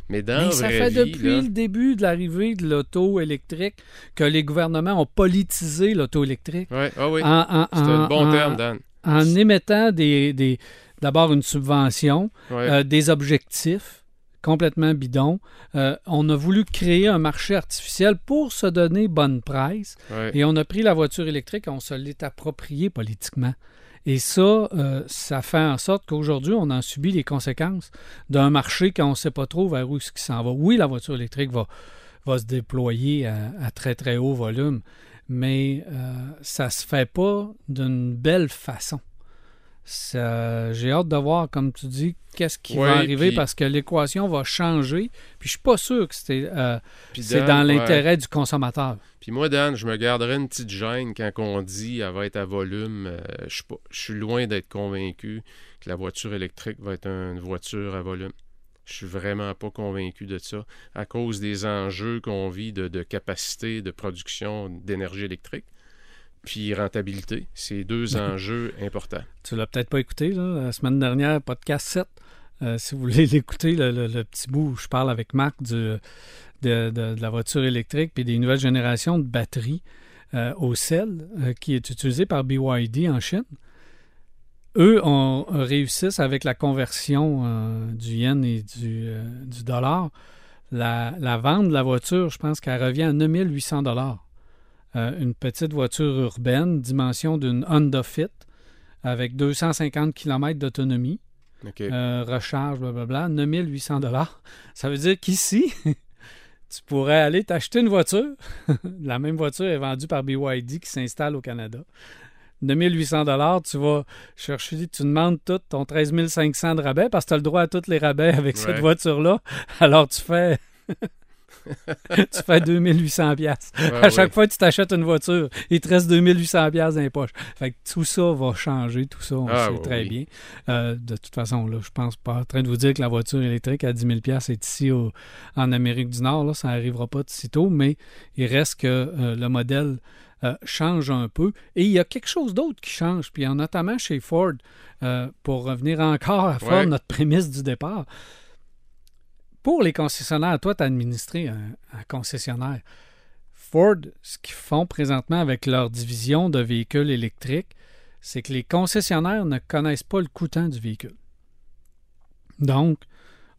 Mais dans Mais la ça fait vie, depuis là, le début de l'arrivée de l'auto électrique que les gouvernements ont politisé l'auto électrique. Ouais, ah oui, En, en- c'est un bon en- terme, Dan. en émettant des, des- d'abord une subvention, Ouais. euh, des objectifs complètement bidons. Euh, on a voulu créer un marché artificiel pour se donner bonne presse ouais. et on a pris la voiture électrique et on se l'est approprié politiquement. Et ça, euh, ça fait en sorte qu'aujourd'hui, on en subit les conséquences d'un marché qu'on ne sait pas trop vers où ce qui s'en va. Oui, la voiture électrique va, va se déployer à, à très, très haut volume, mais euh, ça se fait pas d'une belle façon. J'ai hâte de voir, comme tu dis, qu'est-ce qui Ouais, va arriver puis- parce que l'équation va changer. Puis je suis pas sûr que c'est euh, dans ouais. l'intérêt du consommateur. Puis moi, Dan, je me garderais une petite gêne quand on dit elle va être à volume. Euh, je, suis pas- je suis loin d'être convaincu que la voiture électrique va être une voiture à volume. Je suis vraiment pas convaincu de ça à cause des enjeux qu'on vit de, de capacité de production d'énergie électrique. Puis rentabilité, c'est deux enjeux importants. Tu l'as peut-être pas écouté, là, la semaine dernière, podcast 7. Euh, si vous voulez *laughs* l'écouter, le, le- le petit bout où je parle avec Marc du- de, de- de la voiture électrique puis des nouvelles générations de batteries euh, au sel euh, qui est utilisée par BYD en Chine. Eux ont, réussissent avec la conversion du yen et du, du dollar. La, la vente de la voiture, je pense qu'elle revient à 9800 dollars. Euh, une petite voiture urbaine, dimension d'une Honda Fit, avec 250 km d'autonomie, euh, recharge, blablabla, 9800 dollars. *laughs* Ça veut dire qu'ici, *laughs* tu pourrais aller t'acheter une voiture. *laughs* La même voiture est vendue par BYD qui s'installe au Canada. 9800 dollars, tu vas chercher, tu demandes tout ton 13 500 de rabais parce que tu as le droit à tous les rabais avec cette voiture-là. Alors tu fais *laughs* tu fais 2800 pièces. Ouais, à chaque ouais. fois que tu t'achètes une voiture, il te reste 2800 pièces dans les poches. Fait que tout ça va changer, tout ça, on Ah, le sait oui, très oui. bien. Euh, de toute façon, là, je pense pas en train de vous dire que la voiture électrique à 10 000 pièces est ici au- en Amérique du Nord. Là, ça n'arrivera pas de sitôt, mais il reste que euh, le modèle euh, change un peu. Et il y a quelque chose d'autre qui change, puis notamment chez Ford, pour revenir encore à Ford, Ouais. notre prémisse du départ. Pour les concessionnaires, toi, tu un concessionnaire. Ford, ce qu'ils font présentement avec leur division de véhicules électriques, c'est que les concessionnaires ne connaissent pas le coûtant du véhicule. Donc,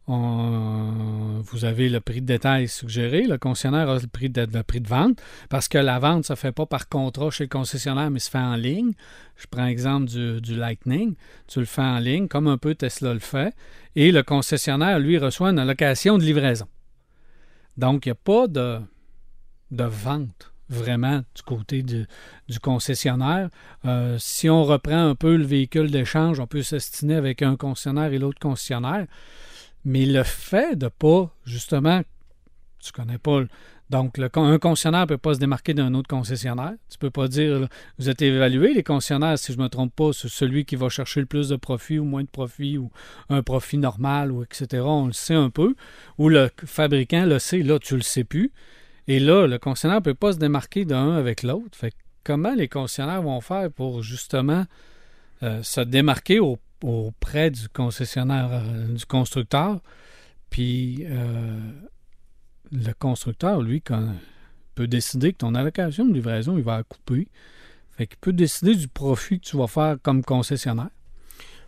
vous avez le prix de détail suggéré, le concessionnaire a le prix de, vente, parce que la vente ne se fait pas par contrat chez le concessionnaire, mais se fait en ligne. Je prends l'exemple du, Lightning. Tu le fais en ligne, comme un peu Tesla le fait, et le concessionnaire, lui, reçoit une allocation de livraison. Donc, il n'y a pas de, vente vraiment du côté du, du concessionnaire. Euh, si on reprend un peu le véhicule d'échange, on peut s'estiner avec un concessionnaire et l'autre concessionnaire. Mais le fait de pas, justement, tu connais pas. Donc, un concessionnaire ne peut pas se démarquer d'un autre concessionnaire. Tu peux pas dire, vous êtes évalué, les concessionnaires, si je me trompe pas, c'est celui qui va chercher le plus de profit ou moins de profit ou un profit normal ou etc. On le sait un peu. Ou le fabricant le sait, là, tu le sais plus. Et là, le concessionnaire ne peut pas se démarquer d'un avec l'autre. Fait comment les concessionnaires vont faire pour justement euh, se démarquer au- auprès du concessionnaire, euh, du constructeur? Puis euh, le constructeur, lui, peut décider que ton allocation de livraison, il va la couper. Fait qu'il peut décider du profit que tu vas faire comme concessionnaire.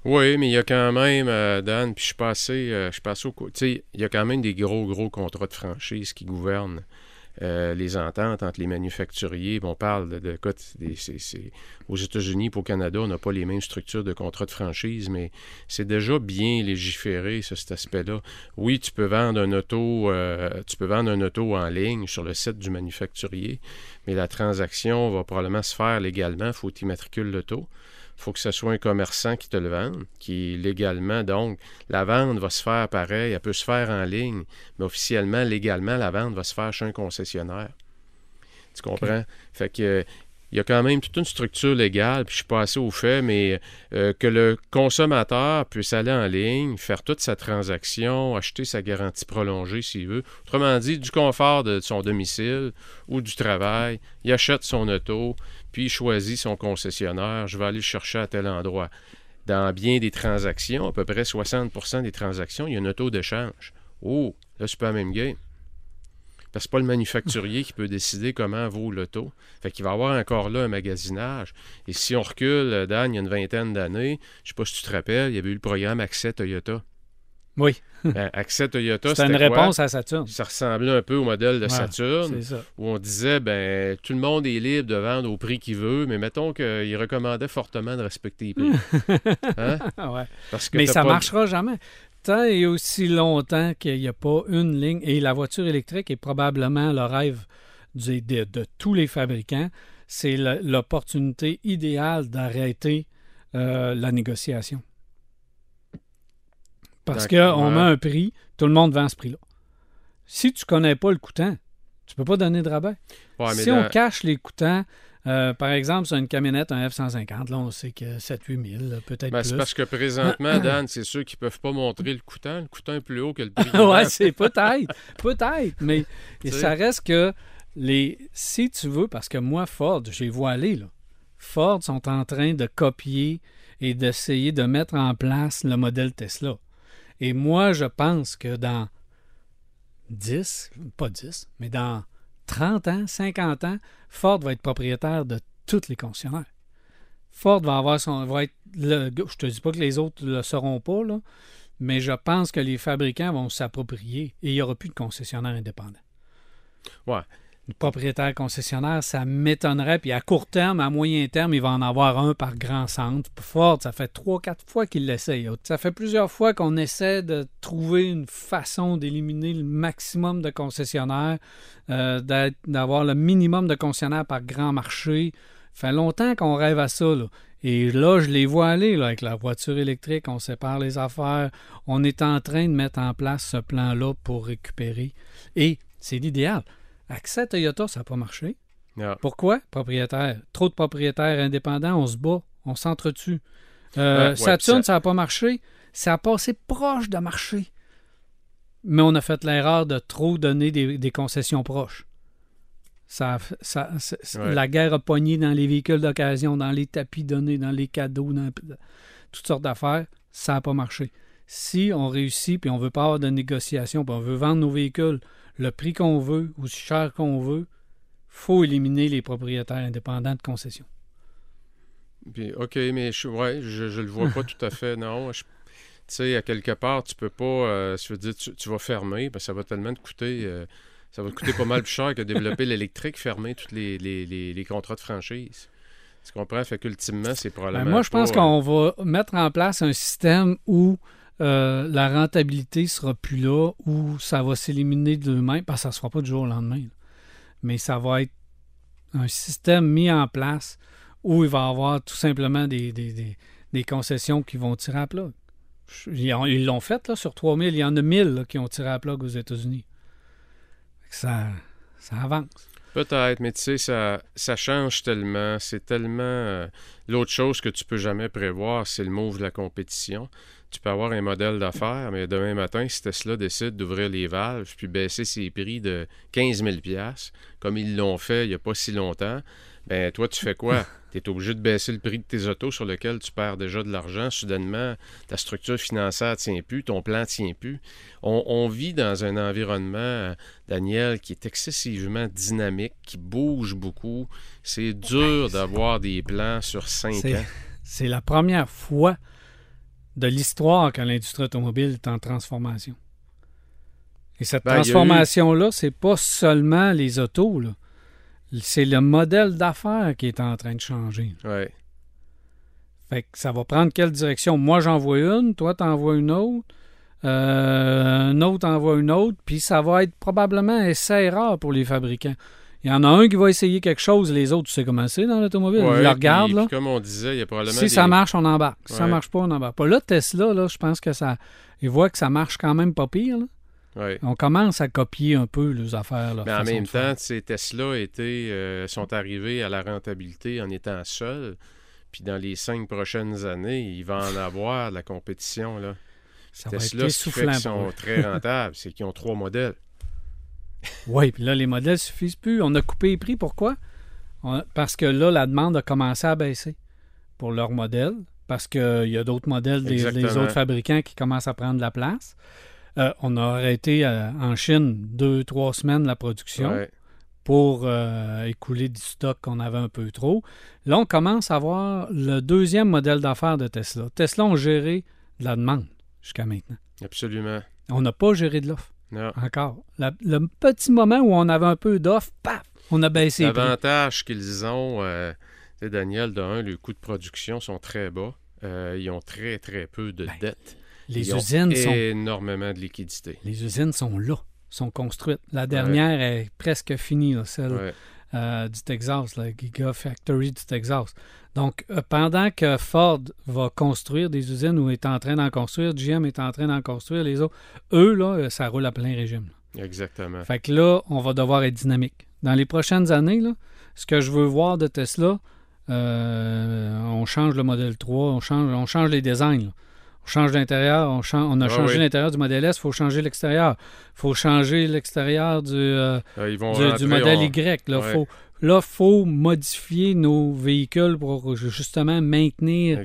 Oui, mais il y a quand même, euh, Dan, puis je suis passé, je suis passé au... Tu sais, il y a quand même des gros, gros contrats de franchise qui gouvernent euh, les ententes entre les manufacturiers. On parle de... de c'est- aux États-Unis au Canada, on n'a pas les mêmes structures de contrats de franchise, mais c'est déjà bien légiféré, ça, cet aspect-là. Oui, tu peux vendre un auto, euh, tu peux vendre un auto en ligne sur le site du manufacturier, mais la transaction va probablement se faire légalement. Il faut que tu immatricules l'auto. Il faut que ce soit un commerçant qui te le vende, qui légalement, donc, la vente va se faire pareil, elle peut se faire en ligne, mais officiellement, légalement, la vente va se faire chez un concessionnaire. Tu comprends? Fait que il y a quand même toute une structure légale, puis je suis pas assez au fait, mais euh, que le consommateur puisse aller en ligne, faire toute sa transaction, acheter sa garantie prolongée s'il veut. Autrement dit, du confort de son domicile ou du travail, il achète son auto, puis il choisit son concessionnaire, je vais aller le chercher à tel endroit. Dans bien des transactions, à peu près 60% des transactions, il y a une auto d'échange. Oh, là, c'est pas la même game. Parce que c'est pas le manufacturier qui peut décider comment vaut l'auto. Fait qu'il va y avoir encore là un magasinage. Et si on recule, euh, Dan, il y a une vingtaine d'années, je sais pas si tu te rappelles, il y avait eu le programme Accès Toyota. Oui. Ben, Accès Toyota, C'est une c'était quoi? réponse à Saturne. Ça ressemblait un peu au modèle de Ouais, Saturne C'est ça. où on disait ben tout le monde est libre de vendre au prix qu'il veut, mais mettons qu'il recommandait fortement de respecter les prix. *laughs* Hein? Ah ouais. Parce que Mais ça pas- marchera jamais. Tant et aussi longtemps qu'il n'y a pas une ligne. Et la voiture électrique est probablement le rêve de, de tous les fabricants. C'est l'opportunité idéale d'arrêter euh, la négociation. Parce qu'on met un prix, tout le monde vend ce prix-là. Si tu connais pas le coûtant, tu peux pas donner de rabais. Ouais, mais si dans- on cache les coûtants, euh, par exemple, sur une camionnette, un F-150, là, on sait que 7-8 000, là, peut-être Ben, plus. c'est parce que présentement, Dan, c'est sûr qu'ils peuvent pas montrer le coûtant. Le coûtant est plus haut que le *laughs* prix. ouais, c'est peut-être, peut-être, mais *laughs* sais. ça reste que les, si tu veux, parce que moi, Ford, vois aller, là. Ford sont en train de copier et d'essayer de mettre en place le modèle Tesla. Et moi, je pense que dans 10, pas 10, mais dans 30 ans, 50 ans, Ford va être propriétaire de tous les concessionnaires. Ford va avoir son. Va être le, je te dis pas que les autres ne le seront pas, mais je pense que les fabricants vont s'approprier et il n'y aura plus de concessionnaires indépendants. Ouais. Propriétaire concessionnaire, ça m'étonnerait. Puis à court terme, à moyen terme, il va en avoir un par grand centre. Ford, ça fait trois, quatre fois qu'il l'essaye. Ça fait plusieurs fois qu'on essaie de trouver une façon d'éliminer le maximum de concessionnaires, euh, d'avoir le minimum de concessionnaires par grand marché. Ça fait longtemps qu'on rêve à ça. Et là, je les vois aller avec la voiture électrique, on sépare les affaires. On est en train de mettre en place ce plan-là pour récupérer. Et c'est l'idéal. Accès Toyota, ça n'a pas marché. Non. Pourquoi? Propriétaire. Trop de propriétaires indépendants, on se bat, on s'entretue. Euh, Ouais, Saturn, ça- n'a pas marché. Ça a passé proche de marcher. Mais on a fait l'erreur de trop donner des, des concessions proches. Ça, ça, Ouais. La guerre a pogné dans les véhicules d'occasion, dans les tapis donnés, dans les cadeaux, dans toutes sortes d'affaires. Ça n'a pas marché. Si on réussit, puis on veut pas avoir de négociation, puis on veut vendre nos véhicules le prix qu'on veut, aussi cher qu'on veut, faut éliminer les propriétaires indépendants de concession. Puis, OK, mais je, ouais, je, je le vois pas tout à fait, non. Je- Tu sais, à quelque part, tu peux pas. euh, je veux dire, tu, tu vas fermer, ben, ça va tellement te coûter. euh, ça va te coûter pas mal plus cher que développer *laughs* l'électrique, fermer tous les, les, les- les contrats de franchise. Tu comprends? Fait qu'ultimement, c'est Ben, probablement. moi, je pense pas, euh, qu'on va mettre en place un système où euh, la rentabilité sera plus là, où ça va s'éliminer de parce que ça ne se fera pas du jour au lendemain. Mais ça va être un système mis en place où il va y avoir tout simplement des, concessions qui vont tirer à. Je- Ils ont- ils l'ont fait, là, sur 3000. Il y en a 1000 là, qui ont tiré à plug aux États-Unis. Ça, avance. Peut-être, mais tu sais, ça, ça change tellement. C'est tellement. euh, L'autre chose que tu peux jamais prévoir, c'est le move de la compétition. Tu peux avoir un modèle d'affaires, mais demain matin, si Tesla décide d'ouvrir les valves puis baisser ses prix de 15 000 comme ils l'ont fait il n'y a pas si longtemps, ben toi, tu fais quoi? *laughs* Tu es obligé de baisser le prix de tes autos sur lequel tu perds déjà de l'argent. Soudainement, ta structure financière ne tient plus, ton plan ne tient plus. On, on vit dans un environnement, Daniel, qui est excessivement dynamique, qui bouge beaucoup. C'est dur d'avoir des plans sur cinq ans. C'est la première fois de l'histoire que l'industrie automobile est en transformation. Et cette Ben, a eu- transformation-là, c'est pas seulement les autos. C'est le modèle d'affaires qui est en train de changer. Ouais. Fait que ça va prendre quelle direction? Moi, j'en vois une, toi, t'en vois une autre, euh, un autre en voit une autre, puis ça va être probablement un essai rare pour les fabricants. Il y en a un qui va essayer quelque chose, les autres, tu sais comment c'est dans l'automobile. Ouais, Ils le regardent, puis- là. puis comme on disait, il y a probablement Si des- ça marche, on embarque. Si ça Ouais. marche pas, on embarque pas. Là, Tesla, là, je pense que ça. Ils voient que ça marche quand même pas pire. là. Ouais. On commence à copier un peu les affaires. Là, Mais en façon même temps, sais, Tesla étaient, euh, sont arrivés à la rentabilité en étant seuls. Puis dans les cinq prochaines années, il va en avoir de la compétition. Là. ça va Tesla, être ce qui fait qu'ils sont très *laughs* rentables, c'est qu'ils ont trois modèles. Oui, puis là, les modèles suffisent plus. On a coupé les prix. Pourquoi? On- Parce que là, la demande a commencé à baisser pour leurs modèles. Parce qu'il y a d'autres modèles des, autres fabricants qui commencent à prendre la place. Euh, on a arrêté euh, en Chine deux, trois semaines la production. Ouais. pour euh, écouler du stock qu'on avait un peu trop. Là, on commence à voir le deuxième modèle d'affaires de Tesla. Tesla ont géré de la demande jusqu'à maintenant. Absolument. On n'a pas géré de l'offre Non. encore. La- le petit moment où on avait un peu d'offre, paf, on a baissé. L'avantage qu'ils ont, euh, Daniel, de un, les coûts de production sont très bas. Euh, ils ont très, très peu de Ben, dettes. Les Ils ont usines, sont, énormément de liquidités. les usines sont là, sont construites. La dernière est presque finie, là, celle Ouais. Euh, du Texas, la Gigafactory du Texas. Donc, euh, pendant que Ford va construire des usines ou est en train d'en construire, GM est en train d'en construire, les autres, eux, là, euh, ça roule à plein régime. là. Exactement. Fait que là, on va devoir être dynamique. Dans les prochaines années, là, ce que je veux voir de Tesla, euh, on change le modèle 3, on change, on change les designs. là. Change l'intérieur, on, on a Ah changé oui. l'intérieur du modèle S, il faut changer l'extérieur. Il faut changer l'extérieur du, euh, Euh, ils vont du, modèle on- Y. Là, Ouais. faut, là, faut modifier nos véhicules pour justement maintenir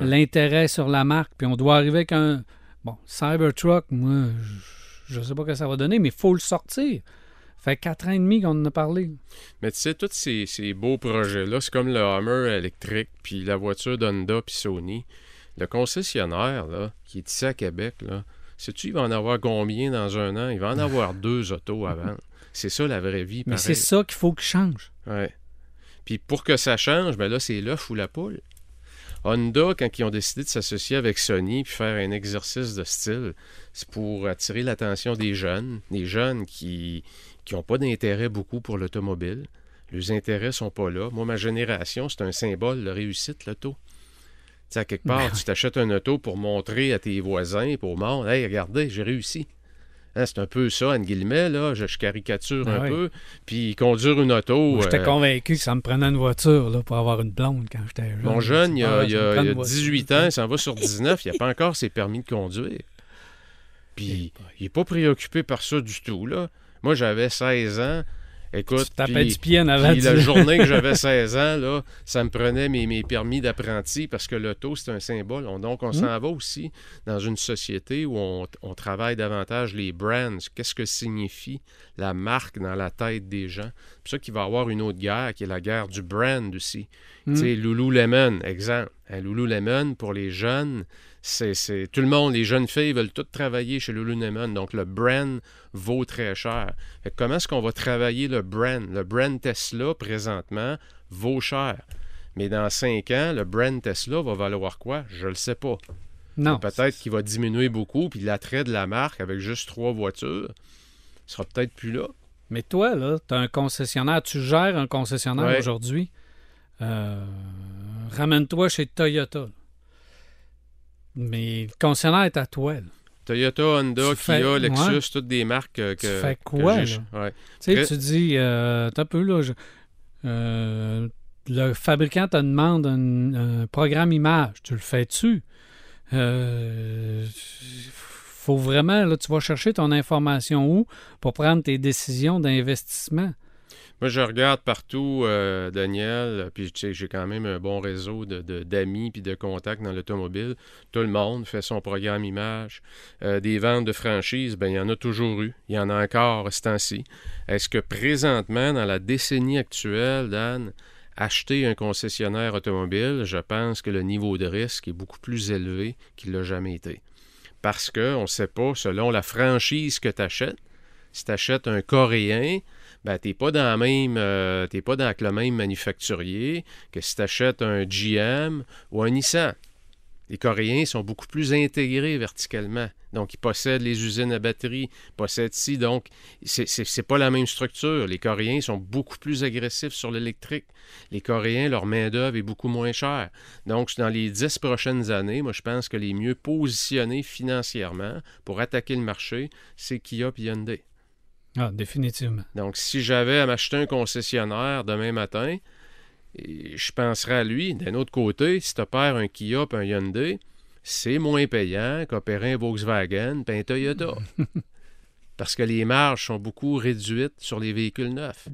l'intérêt sur la marque. Puis on doit arriver avec un bon Cybertruck. Moi, je ne sais pas ce que ça va donner, mais il faut le sortir. Fait quatre ans et demi qu'on en a parlé. Mais tu sais, tous ces, ces beaux projets-là, c'est comme le Hummer électrique, puis la voiture d'Honda, puis Sony. Le concessionnaire, là, qui est ici à Québec, là, sais-tu, il va en avoir combien dans un an? Il va en *laughs* avoir deux autos à vendre. C'est ça la vraie vie, Mais c'est ça qu'il faut qu'il change. Ouais. Puis pour que ça change, ben là, c'est l'œuf ou la poule. Honda, quand ils ont décidé de s'associer avec Sony puis faire un exercice de style, c'est pour attirer l'attention des jeunes, des jeunes qui n'ont pas d'intérêt beaucoup pour l'automobile. Leurs intérêts sont pas là. Moi, ma génération, c'est un symbole de réussite, l'auto. Tu sais, à quelque part, Ben tu t'achètes un auto pour montrer à tes voisins et au monde, « Hey, regardez, j'ai réussi. Hein, c'est un peu ça, en guillemets, là. Je, je caricature Ben un oui. peu. Puis conduire une auto... J'étais euh, convaincu que ça me prenait une voiture là, pour avoir une blonde quand j'étais jeune. Mon jeune, il Ah, a, il ça me a- prend il a une voiture. 18 ans, il s'en va sur 19, il n'a pas encore ses permis de conduire. Puis, il n'est pas préoccupé par ça du tout, là. Moi, j'avais 16 ans. Écoute, Tu tapais puis- du pied en avant. puis du- la journée que j'avais *laughs* 16 ans, là, ça me prenait mes, mes permis d'apprenti parce que l'auto, c'est un symbole. On- donc, on s'en va aussi dans une société où on, on travaille davantage les brands. Qu'est-ce que signifie la marque dans la tête des gens? C'est pour ça qu'il va y avoir une autre guerre, qui est la guerre du brand aussi. Mm. Tu sais, Lululemon, exemple. Un Lululemon, pour les jeunes, c'est, tout le monde, les jeunes filles veulent toutes travailler chez Lululemon. Donc, le brand vaut très cher. Fait que comment est-ce qu'on va travailler le brand? Le brand Tesla, présentement, vaut cher. Mais dans cinq ans, le brand Tesla va valoir quoi? Je le sais pas. Non. Peut-être qu'il va diminuer beaucoup, puis l'attrait de la marque avec juste trois voitures sera peut-être plus là. Mais toi, là, tu as un concessionnaire, tu gères un concessionnaire Ouais. aujourd'hui. Euh, Ramène-toi chez Toyota. Mais le concessionnaire est à toi. là. Toyota, Honda, Tu fais- Kia, Lexus, ouais. toutes des marques euh, que. Tu fais quoi, là? ouais. Tu sais, tu dis, euh, un peu là, je- euh, le fabricant te demande un, un programme image, tu le fais-tu? Euh, faut vraiment, là, tu vas chercher ton information où pour prendre tes décisions d'investissement. Moi, je regarde partout, euh, Daniel, puis j'ai quand même un bon réseau de, de- d'amis puis de contacts dans l'automobile. Tout le monde fait son programme image. Euh, des ventes de franchise, ben il y en a toujours eu. Il y en a encore ce temps-ci. Est-ce que présentement, dans la décennie actuelle, Dan, acheter un concessionnaire automobile, je pense que le niveau de risque est beaucoup plus élevé qu'il l'a jamais été. Parce qu'on ne sait pas, selon la franchise que tu achètes, si tu achètes un Coréen, ben, t'es pas dans euh, pas dans le même manufacturier que si tu achètes un GM ou un Nissan. Les Coréens sont beaucoup plus intégrés verticalement. Donc, ils possèdent les usines à batterie, possèdent ci. Donc, c'est pas la même structure. Les Coréens sont beaucoup plus agressifs sur l'électrique. Les Coréens, leur main-d'œuvre est beaucoup moins chère. Donc, dans les dix prochaines années, moi, je pense que les mieux positionnés financièrement pour attaquer le marché, c'est Kia et Hyundai. Ah, définitivement. Donc, si j'avais à m'acheter un concessionnaire demain matin, je penserais à lui. D'un autre côté, si tu opères un Kia et un Hyundai, c'est moins payant qu'opérer un Volkswagen et un Toyota. *laughs* Parce que les marges sont beaucoup réduites sur les véhicules neufs.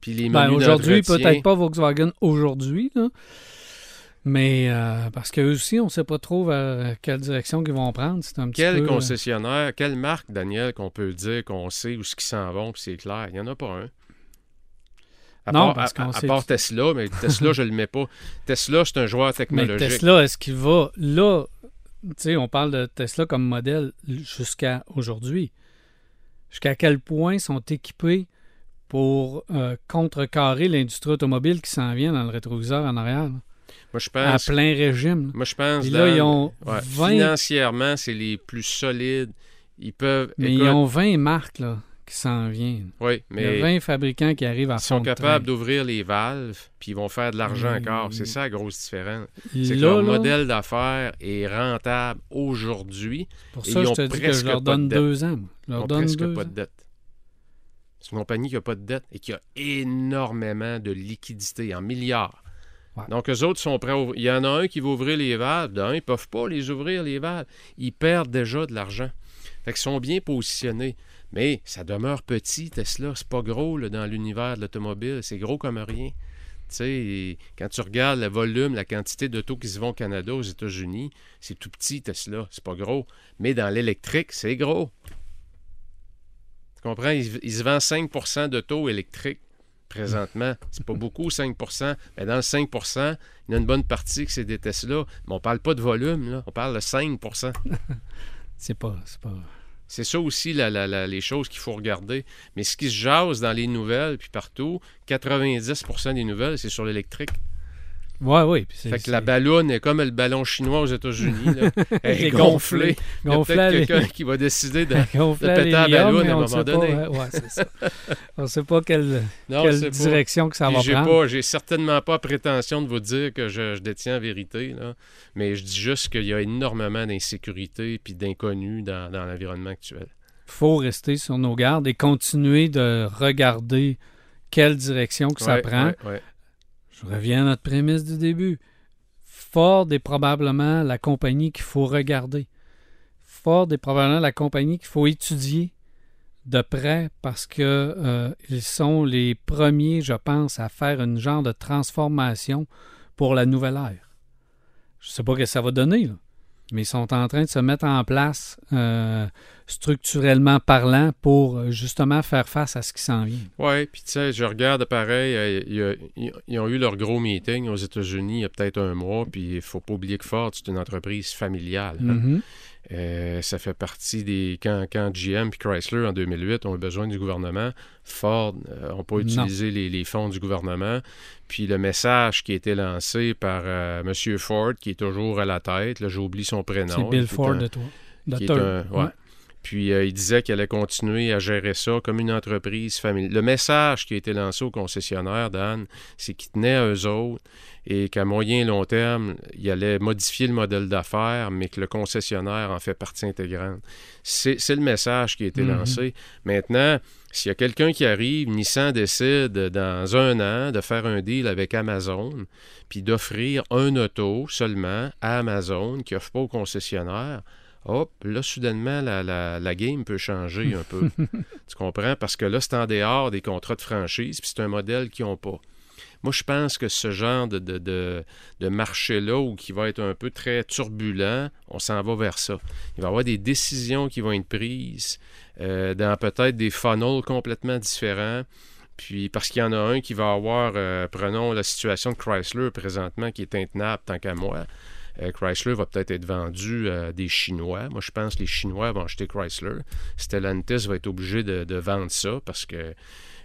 Puis les Ben, aujourd'hui, peut-être pas Volkswagen aujourd'hui. Mais euh, parce qu'eux aussi, on ne sait pas trop vers quelle direction ils vont prendre. C'est un petit Quel peu, euh, concessionnaire, quelle marque, Daniel, qu'on peut dire qu'on sait où ce qu'ils s'en vont, puis c'est clair? Il n'y en a pas un. À Non, part, parce à- qu'on à sait part tout. Tesla, mais *laughs* Tesla, je le mets pas. Tesla, c'est un joueur Mais technologique. Tesla, est-ce qu'il va là? Tu sais, on parle de Tesla comme modèle jusqu'à aujourd'hui. Jusqu'à quel point sont équipés pour euh, contrecarrer l'industrie automobile qui s'en vient dans le rétroviseur en arrière, là, Moi, je à plein régime. moi, je pense Puis là, Dan, ils ont ouais, 20 financièrement, c'est les plus solides. Ils peuvent. Mais écoute, ils ont 20 marques là, qui s'en viennent. oui, Il y a mais 20 fabricants qui arrivent à ils sont capables d'ouvrir les valves, puis ils vont faire de l'argent Mais- encore. C'est ça la grosse différence. C'est que leur là, modèle d'affaires est rentable aujourd'hui. pour et ça, ils je ont te dis que je leur de donne deux ans. Je Ils leur n'ont donne presque deux pas ans. de dette. C'est une compagnie qui n'a pas de dette et qui a énormément de liquidités en milliards. Donc, eux autres sont prêts à ouvrir. Il y en a un qui va ouvrir les valves. D'un, ils ne peuvent pas les ouvrir, les valves. Ils perdent déjà de l'argent. Fait qu'ils sont bien positionnés. Mais ça demeure petit, Tesla. C'est pas gros là, dans l'univers de l'automobile. C'est gros comme rien. Quand tu regardes le volume, la quantité d'autos qui se vont au Canada, aux États-Unis, c'est tout petit, Tesla. C'est pas gros. Mais dans l'électrique, c'est gros. Tu comprends? Ils, ils se vendent 5% d'autos électriques présentement. C'est pas beaucoup, 5% Mais dans le 5 il y en a une bonne partie que c'est des Tesla. Mais on parle pas de volume, là. On parle de 5 *laughs* C'est pas, c'est pas. C'est ça aussi la- la- la- les choses qu'il faut regarder. Mais ce qui se jase dans les nouvelles, puis partout, 90% des nouvelles, c'est sur l'électrique. Ouais, oui. Fait que la ballonne est comme le ballon chinois aux États-Unis. *laughs* Elle Il est est gonflée. Il y a peut-être quelqu'un qui va décider de... *laughs* péter la ballonne à un moment sait pas, donné. ouais, ça. *laughs* On ne sait pas quelle, Non, quelle pas- direction que ça va prendre. pas, j'ai certainement pas prétention de vous dire que je, je détiens la vérité, là. mais je dis juste qu'il y a énormément d'insécurité puis d'inconnus dans, dans l'environnement actuel. faut rester sur nos gardes et continuer de regarder quelle direction que ça Ouais, prend. ouais, ouais. Je reviens à notre prémisse du début. Ford est probablement la compagnie qu'il faut regarder. Ford est probablement la compagnie qu'il faut étudier de près parce que euh, ils sont les premiers, je pense, à faire une genre de transformation pour la nouvelle ère. Je sais pas ce que ça va donner, mais ils sont en train de se mettre en place euh, structurellement parlant pour euh, justement faire face à ce qui s'en vient. Oui, puis tu sais, je regarde pareil, euh, ils, ont eu leur gros meeting aux États-Unis il y a peut-être un mois, puis il faut pas oublier que Ford, c'est une entreprise familiale. hein. Mhm. Euh, ça fait partie des. Quand, quand GM et Chrysler en 2008 ont eu besoin du gouvernement, Ford n'ont pas Non. utilisé les, les fonds du gouvernement. Puis le message qui a été lancé par euh, M. Ford, qui est toujours à la tête, là, j'oublie son prénom. C'est Bill Ford un- de toi. De qui est Third. un- ouais. Ouais. Puis euh, il disait qu'elle allait continuer à gérer ça comme une entreprise familiale. Le message qui a été lancé aux concessionnaires, Dan, c'est qu'ils tenaient à eux autres et qu'à moyen et long terme, il allait modifier le modèle d'affaires, mais que le concessionnaire en fait partie intégrante. C'est le message qui a été Mhm. lancé. Maintenant, s'il y a quelqu'un qui arrive, Nissan décide dans un an de faire un deal avec Amazon, puis d'offrir un auto seulement à Amazon qui n'offre pas au concessionnaire, hop, là, soudainement, la, la- la game peut changer un peu. *laughs* tu comprends? Parce que là, c'est en dehors des contrats de franchise, puis c'est un modèle qu'ils n'ont pas. Moi, je pense que ce genre de, de, de- de marché-là, ou qui va être un peu très turbulent, on s'en va vers ça. Il va y avoir des décisions qui vont être prises euh, dans peut-être des funnels complètement différents. Puis parce qu'il y en a un qui va avoir, euh, prenons la situation de Chrysler présentement, qui est intenable tant qu'à moi. Euh, Chrysler va peut-être être vendu à des Chinois. Moi, je pense que les Chinois vont acheter Chrysler. Stellantis va être obligé de, de vendre ça parce que euh,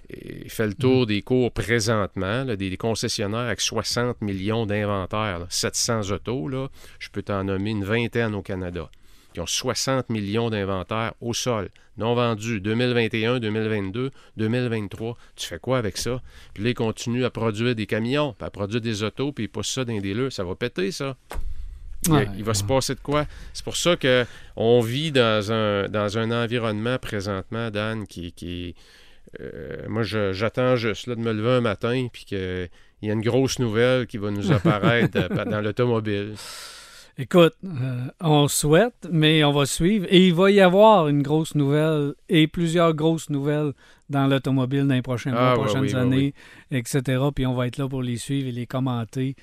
il fait le tour des cours présentement, là, des, des concessionnaires avec 60 millions d'inventaires, là, 700 autos. Là, je peux t'en nommer une vingtaine au Canada qui ont 60 millions d'inventaires au sol, non vendus, 2021, 2022, 2023. Tu fais quoi avec ça? Puis là, ils continuent à produire des camions, puis à produire des autos, puis ils poussent ça dans des dealers. Ça va péter, ça. Il, Ouais, il va se passer de quoi? C'est pour ça que on vit dans un, dans un environnement présentement, Dan, qui, qui euh, moi, j'attends juste là, de me lever un matin, puis qu'il y a une grosse nouvelle qui va nous apparaître euh, *laughs* dans l'automobile. Écoute, euh, on souhaite, mais on va suivre. Et il va y avoir une grosse nouvelle et plusieurs grosses nouvelles dans l'automobile dans les prochains mois, Ah, prochaines oui, années, etc. Puis on va être là pour les suivre et les commenter.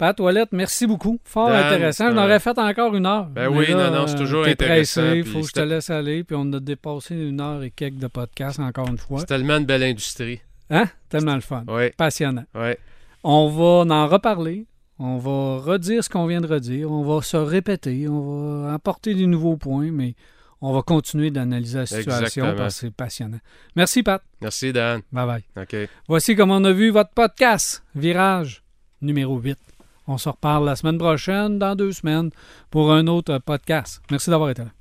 Pat Toilette, merci beaucoup. Fort Dan, intéressant. c'est On un- aurait fait encore une heure. Ben Mais oui, là, non, non, c'est euh, toujours intéressant, puis faut que je te laisse aller. Puis on a dépassé une heure et quelques de podcast encore une fois. C'est tellement une belle industrie. Hein? Tellement le fun. Oui, Passionnant. oui. On va en reparler. On va redire ce qu'on vient de redire. On va se répéter. On va apporter des nouveaux points, mais on va continuer d'analyser la situation Exactement. parce que c'est passionnant. Merci, Pat. Merci, Dan. Bye bye. OK. Voici comme on a vu votre podcast, Virage numéro 8. On se reparle la semaine prochaine, dans deux semaines, pour un autre podcast. Merci d'avoir été là.